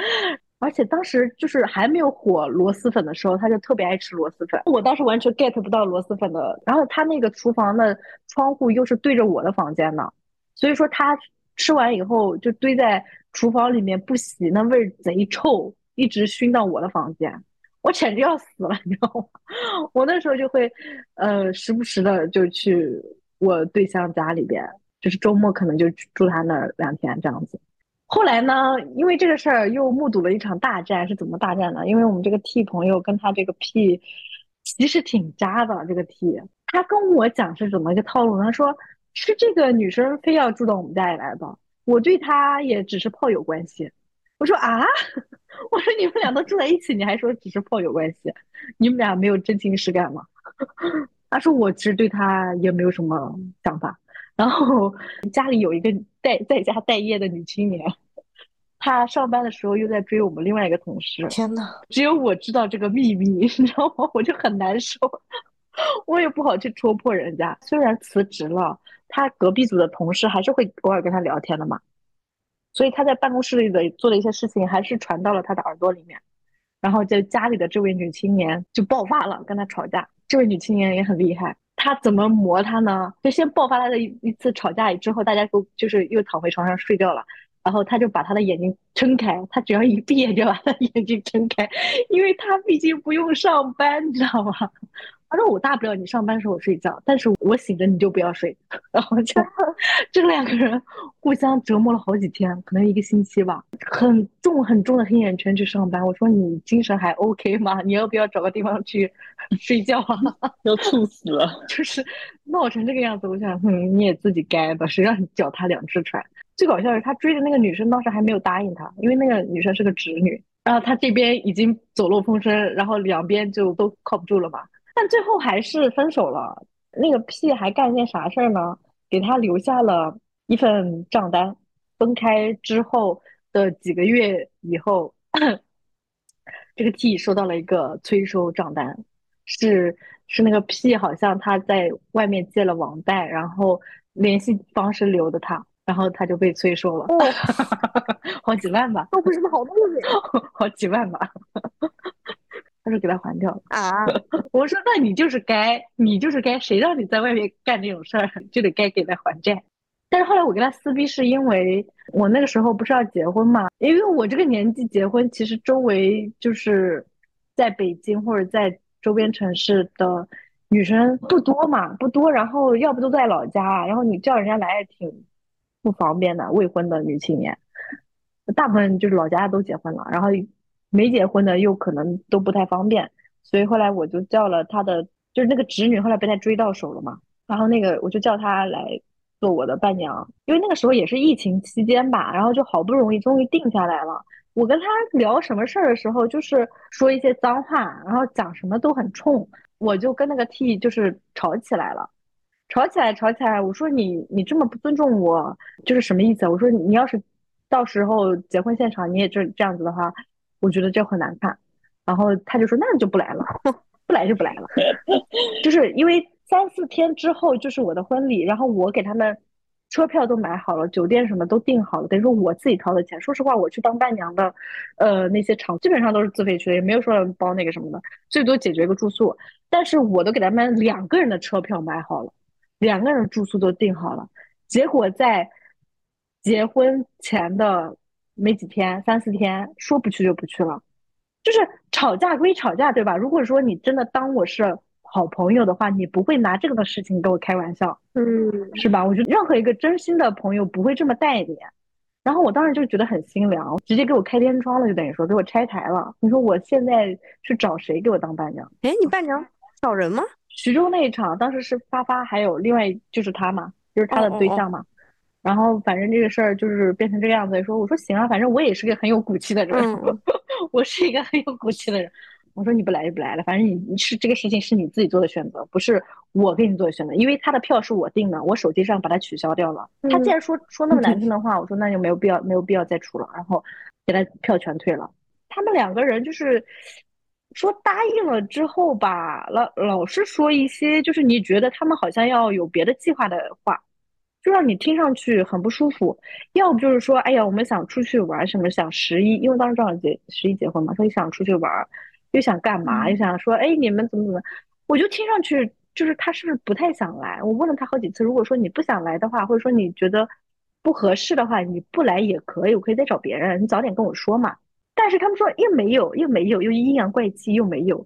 而且当时就是还没有火螺蛳粉的时候，他就特别爱吃螺蛳粉。我当时完全 get 不到螺蛳粉的。然后他那个厨房的窗户又是对着我的房间的，所以说他吃完以后就堆在厨房里面不洗，那味儿贼臭，一直熏到我的房间，我简直要死了，你知道吗？[LAUGHS] 我那时候就会，呃，时不时的就去我对象家里边，就是周末可能就住他那儿两天这样子。后来呢，因为这个事儿又目睹了一场大战，是怎么大战呢？因为我们这个 T 朋友跟他这个 P 其实挺渣的，这个 T 他跟我讲是怎么一个套路，他说是这个女生非要住到我们家里来的，我对她也只是炮友关系。我说啊，[LAUGHS] 我说你们俩都住在一起，你还说只是炮友关系，你们俩没有真情实感吗？[LAUGHS] 他说我其实对他也没有什么想法。然后家里有一个待在家待业的女青年，她上班的时候又在追我们另外一个同事。天呐，只有我知道这个秘密，[LAUGHS] 你知道吗？我就很难受，我也不好去戳破人家。虽然辞职了，他隔壁组的同事还是会偶尔跟他聊天的嘛，所以他在办公室里的做的一些事情还是传到了他的耳朵里面。然后在家里的这位女青年就爆发了，跟他吵架。这位女青年也很厉害。她怎么磨他呢？就先爆发他的一一次吵架之后，大家都就是又躺回床上睡觉了，然后他就把他的眼睛撑开，他只要一闭眼就把他眼睛撑开，因为他毕竟不用上班，你知道吗？他说我大不了你上班时候睡觉，但是我醒着你就不要睡。然后就 [LAUGHS] 这两个人互相折磨了好几天，可能一个星期吧，很重很重的黑眼圈去上班。我说你精神还 OK 吗？你要不要找个地方去 [LAUGHS] 睡觉啊？[LAUGHS] 要猝死了，就是闹成这个样子。我想，嗯，你也自己该吧，谁让你脚踏两只船？最搞笑的是，他追的那个女生当时还没有答应他，因为那个女生是个直女。然后他这边已经走漏风声，然后两边就都靠不住了嘛。但最后还是分手了。那个 P 还干一件啥事儿呢？给他留下了一份账单。分开之后的几个月以后，[COUGHS] 这个 T 收到了一个催收账单，是是那个 P 好像他在外面借了网贷，然后联系方式留的他，然后他就被催收了，[LAUGHS] 好几万吧？都不是什么好东西，好几万吧？他说给他还掉了啊！[LAUGHS] 我说那你就是该，你就是该，谁让你在外面干这种事儿，就得该给他还债。但是后来我跟他撕逼，是因为我那个时候不是要结婚嘛？因为我这个年纪结婚，其实周围就是在北京或者在周边城市的女生不多嘛，不多。然后要不都在老家，然后你叫人家来也挺不方便的。未婚的女青年，大部分就是老家都结婚了，然后。没结婚的又可能都不太方便，所以后来我就叫了他的，就是那个侄女，后来被他追到手了嘛。然后那个我就叫他来做我的伴娘，因为那个时候也是疫情期间吧，然后就好不容易终于定下来了。我跟他聊什么事儿的时候，就是说一些脏话，然后讲什么都很冲，我就跟那个 T 就是吵起来了，吵起来吵起来，我说你你这么不尊重我，就是什么意思？我说你要是到时候结婚现场你也这这样子的话。我觉得这很难看，然后他就说那你就不来了，[LAUGHS] 不来就不来了，[LAUGHS] 就是因为三四天之后就是我的婚礼，然后我给他们车票都买好了，酒店什么都订好了，等于说我自己掏的钱。说实话，我去当伴娘的，呃，那些场基本上都是自费去的，也没有说包那个什么的，最多解决个住宿。但是我都给他们两个人的车票买好了，两个人住宿都订好了，结果在结婚前的。没几天，三四天，说不去就不去了，就是吵架归吵架，对吧？如果说你真的当我是好朋友的话，你不会拿这个的事情跟我开玩笑，嗯，是吧？我觉得任何一个真心的朋友不会这么待你。然后我当时就觉得很心凉，直接给我开天窗了，就等于说给我拆台了。你说我现在去找谁给我当伴娘？哎，你伴娘找人吗？徐州那一场，当时是发发，还有另外就是他嘛，就是他的对象嘛。然后反正这个事儿就是变成这个样子，说我说行啊，反正我也是个很有骨气的人，[LAUGHS] 我是一个很有骨气的人。我说你不来就不来了，反正你你是这个事情是你自己做的选择，不是我给你做的选择。因为他的票是我订的，我手机上把它取消掉了。他既然说说那么难听的话，[LAUGHS] 我说那就没有必要没有必要再出了，然后给他票全退了。他们两个人就是说答应了之后吧，老老是说一些就是你觉得他们好像要有别的计划的话。就让你听上去很不舒服，要不就是说，哎呀，我们想出去玩什么，想十一，因为当时正好结十一结婚嘛，说想出去玩，又想干嘛，又想说，哎，你们怎么怎么，我就听上去就是他是不是不太想来？我问了他好几次，如果说你不想来的话，或者说你觉得不合适的话，你不来也可以，我可以再找别人，你早点跟我说嘛。但是他们说又没有，又没有，又阴阳怪气，又没有。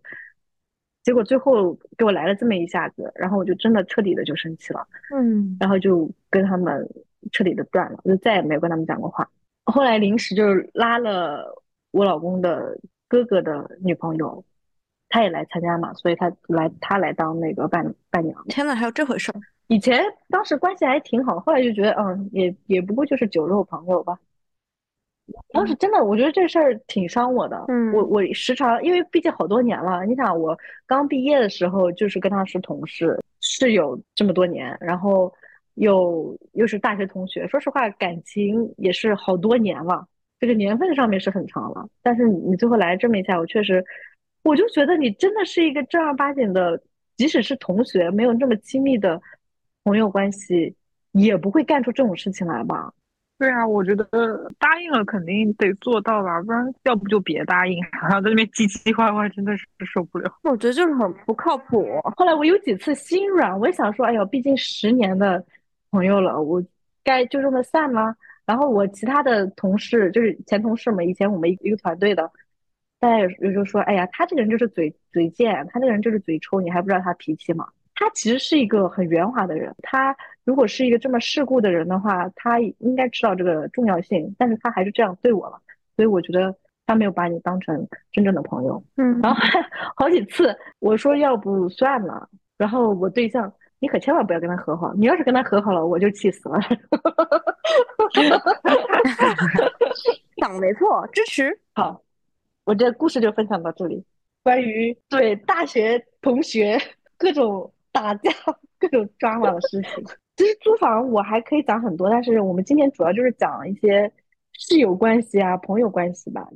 结果最后给我来了这么一下子，然后我就真的彻底的就生气了，嗯，然后就跟他们彻底的断了，就再也没有跟他们讲过话。后来临时就拉了我老公的哥哥的女朋友，他也来参加嘛，所以他来他来当那个伴伴娘。天呐，还有这回事儿！以前当时关系还挺好，后来就觉得嗯，也也不过就是酒肉朋友吧。当时真的，我觉得这事儿挺伤我的。嗯我我时常，因为毕竟好多年了，你想我刚毕业的时候就是跟他是同事，室友这么多年，然后又又是大学同学，说实话感情也是好多年了，这个年份上面是很长了。但是你你最后来这么一下，我确实，我就觉得你真的是一个正儿八经的，即使是同学，没有那么亲密的朋友关系，也不会干出这种事情来吧。对啊，我觉得答应了肯定得做到吧，不然要不就别答应，然 [LAUGHS] 后在那边唧唧歪歪，真的是受不了。我觉得就是很不靠谱。后来我有几次心软，我也想说，哎呦，毕竟十年的朋友了，我该就这么散吗？然后我其他的同事，就是前同事们，以前我们一个团队的，大家有有时候说，哎呀，他这个人就是嘴嘴贱，他这个人就是嘴抽，你还不知道他脾气吗？他其实是一个很圆滑的人，他如果是一个这么世故的人的话，他应该知道这个重要性，但是他还是这样对我了，所以我觉得他没有把你当成真正的朋友。嗯然后还 [LAUGHS] 好几次我说要不算了，然后我对象你可千万不要跟他和好，你要是跟他和好了，我就气死了。[LAUGHS] 讲的没错，支持。好，我这故事就分享到这里。关于对大学同学各种打架、[LAUGHS] 各种抓马的事情，其实租房我还可以讲很多，但是我们今天主要就是讲一些室友关系啊、朋友关系吧。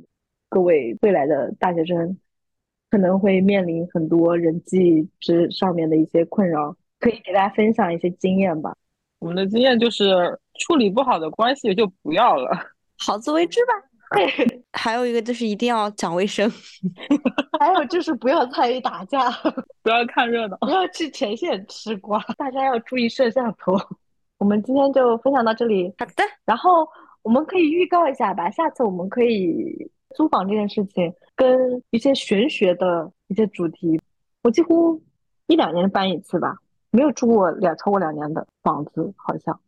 各位未来的大学生可能会面临很多人际之上面的一些困扰，可以给大家分享一些经验吧。我们的经验就是处理不好的关系就不要了。好自为之吧。对，[LAUGHS] 还有一个就是一定要讲卫生。[LAUGHS] 还有就是不要参与打架，[LAUGHS] 不要看热闹。不要去前线吃瓜，大家要注意摄像头。我们今天就分享到这里，好的，然后我们可以预告一下吧，下次我们可以租房这件事情跟一些玄学的一些主题，我几乎一两年搬一次吧，没有住过两超过两年的房子，好像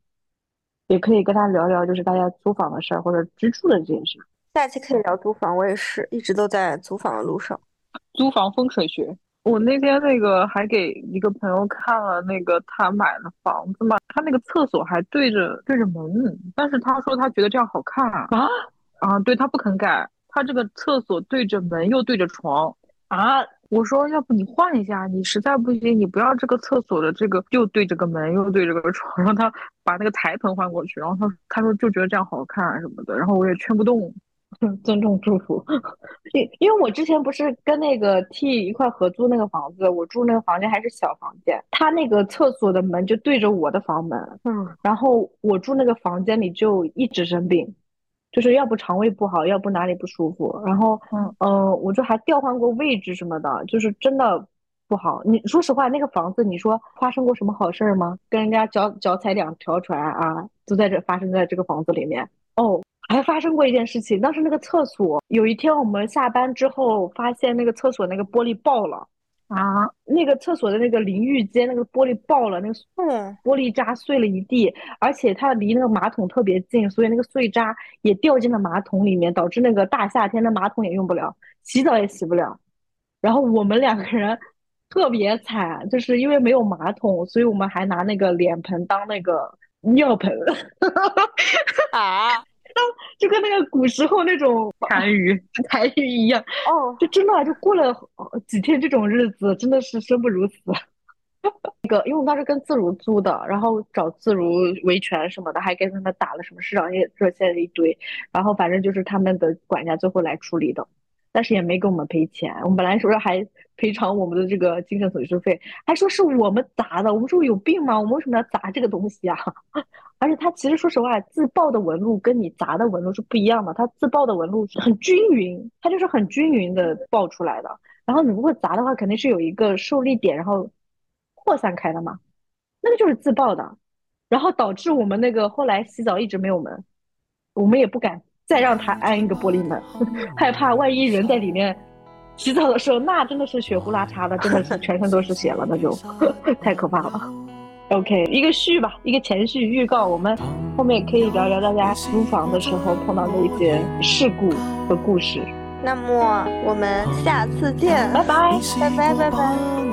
也可以跟他聊聊，就是大家租房的事儿或者居住的这件事。下期可以聊租房，我也是一直都在租房的路上。租房风水学。我那天那个还给一个朋友看了那个他买的房子嘛，他那个厕所还对着对着门，但是他说他觉得这样好看啊啊啊，对他不肯改，他这个厕所对着门又对着床啊，我说要不你换一下，你实在不行你不要这个厕所的这个又对着个门又对着个床，让他把那个台盆换过去，然后他他说就觉得这样好看啊什么的，然后我也劝不动。[LAUGHS] 尊重祝福，[LAUGHS] 因因为我之前不是跟那个 T 一块合租那个房子，我住那个房间还是小房间，他那个厕所的门就对着我的房门，嗯，然后我住那个房间里就一直生病，就是要不肠胃不好，要不哪里不舒服，然后嗯呃，我就还调换过位置什么的，就是真的不好。你说实话，那个房子你说发生过什么好事儿吗？跟人家脚脚踩两条船啊，都在这发生在这个房子里面哦。还发生过一件事情，当时那个厕所，有一天我们下班之后，发现那个厕所那个玻璃爆了啊，那个厕所的那个淋浴间那个玻璃爆了，那个嗯玻璃渣碎了一地，而且它离那个马桶特别近，所以那个碎渣也掉进了马桶里面，导致那个大夏天的马桶也用不了，洗澡也洗不了。然后我们两个人特别惨，就是因为没有马桶，所以我们还拿那个脸盆当那个尿盆。[LAUGHS] 啊，这个跟那个古时候那种痰盂痰盂一样。哦，就真的啊就过了几天这种日子，真的是生不如死。[LAUGHS] 那个，因为我们当时跟自如租的，然后找自如维权什么的，还跟他们打了什么市长业热线一堆，然后反正就是他们的管家最后来处理的，但是也没给我们赔钱。我们本来说是还赔偿我们的这个精神损失费，还说是我们砸的。我们说有病吗？我们为什么要砸这个东西啊？[LAUGHS] 而且他其实说实话，自爆的纹路跟你砸的纹路是不一样的。他自爆的纹路是很均匀，它就是很均匀的爆出来的。然后你如果砸的话，肯定是有一个受力点，然后扩散开的嘛，那个就是自爆的。然后导致我们那个后来洗澡一直没有门，我们也不敢再让他安一个玻璃门，[LAUGHS] 害怕万一人在里面洗澡的时候，那真的是血呼啦嚓的，真的是全身都是血了，那就 [LAUGHS] [LAUGHS] 太可怕了。OK，一个序吧，一个前序预告，我们后面可以聊聊大家租房的时候碰到的一些事故和故事。那么我们下次见，拜拜。拜拜拜拜。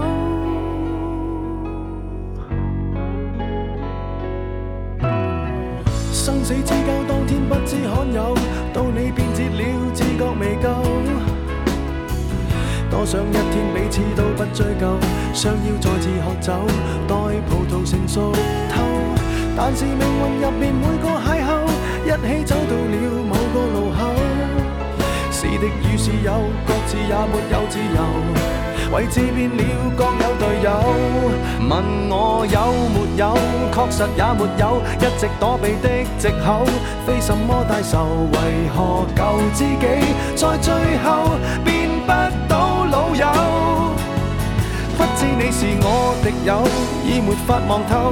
未够。多想一天彼此都不追究，想要再次喝酒，待葡萄成熟透。但是命运入面每个邂逅，一起走到了某个路口。是敌与是友，各自也没有自由。位置变了，各有队友。问我有没有，确实也没有，一直躲避的藉口，非什么大仇。为何旧知己在最后变不到老友？不知你是我敌友，已没法望透，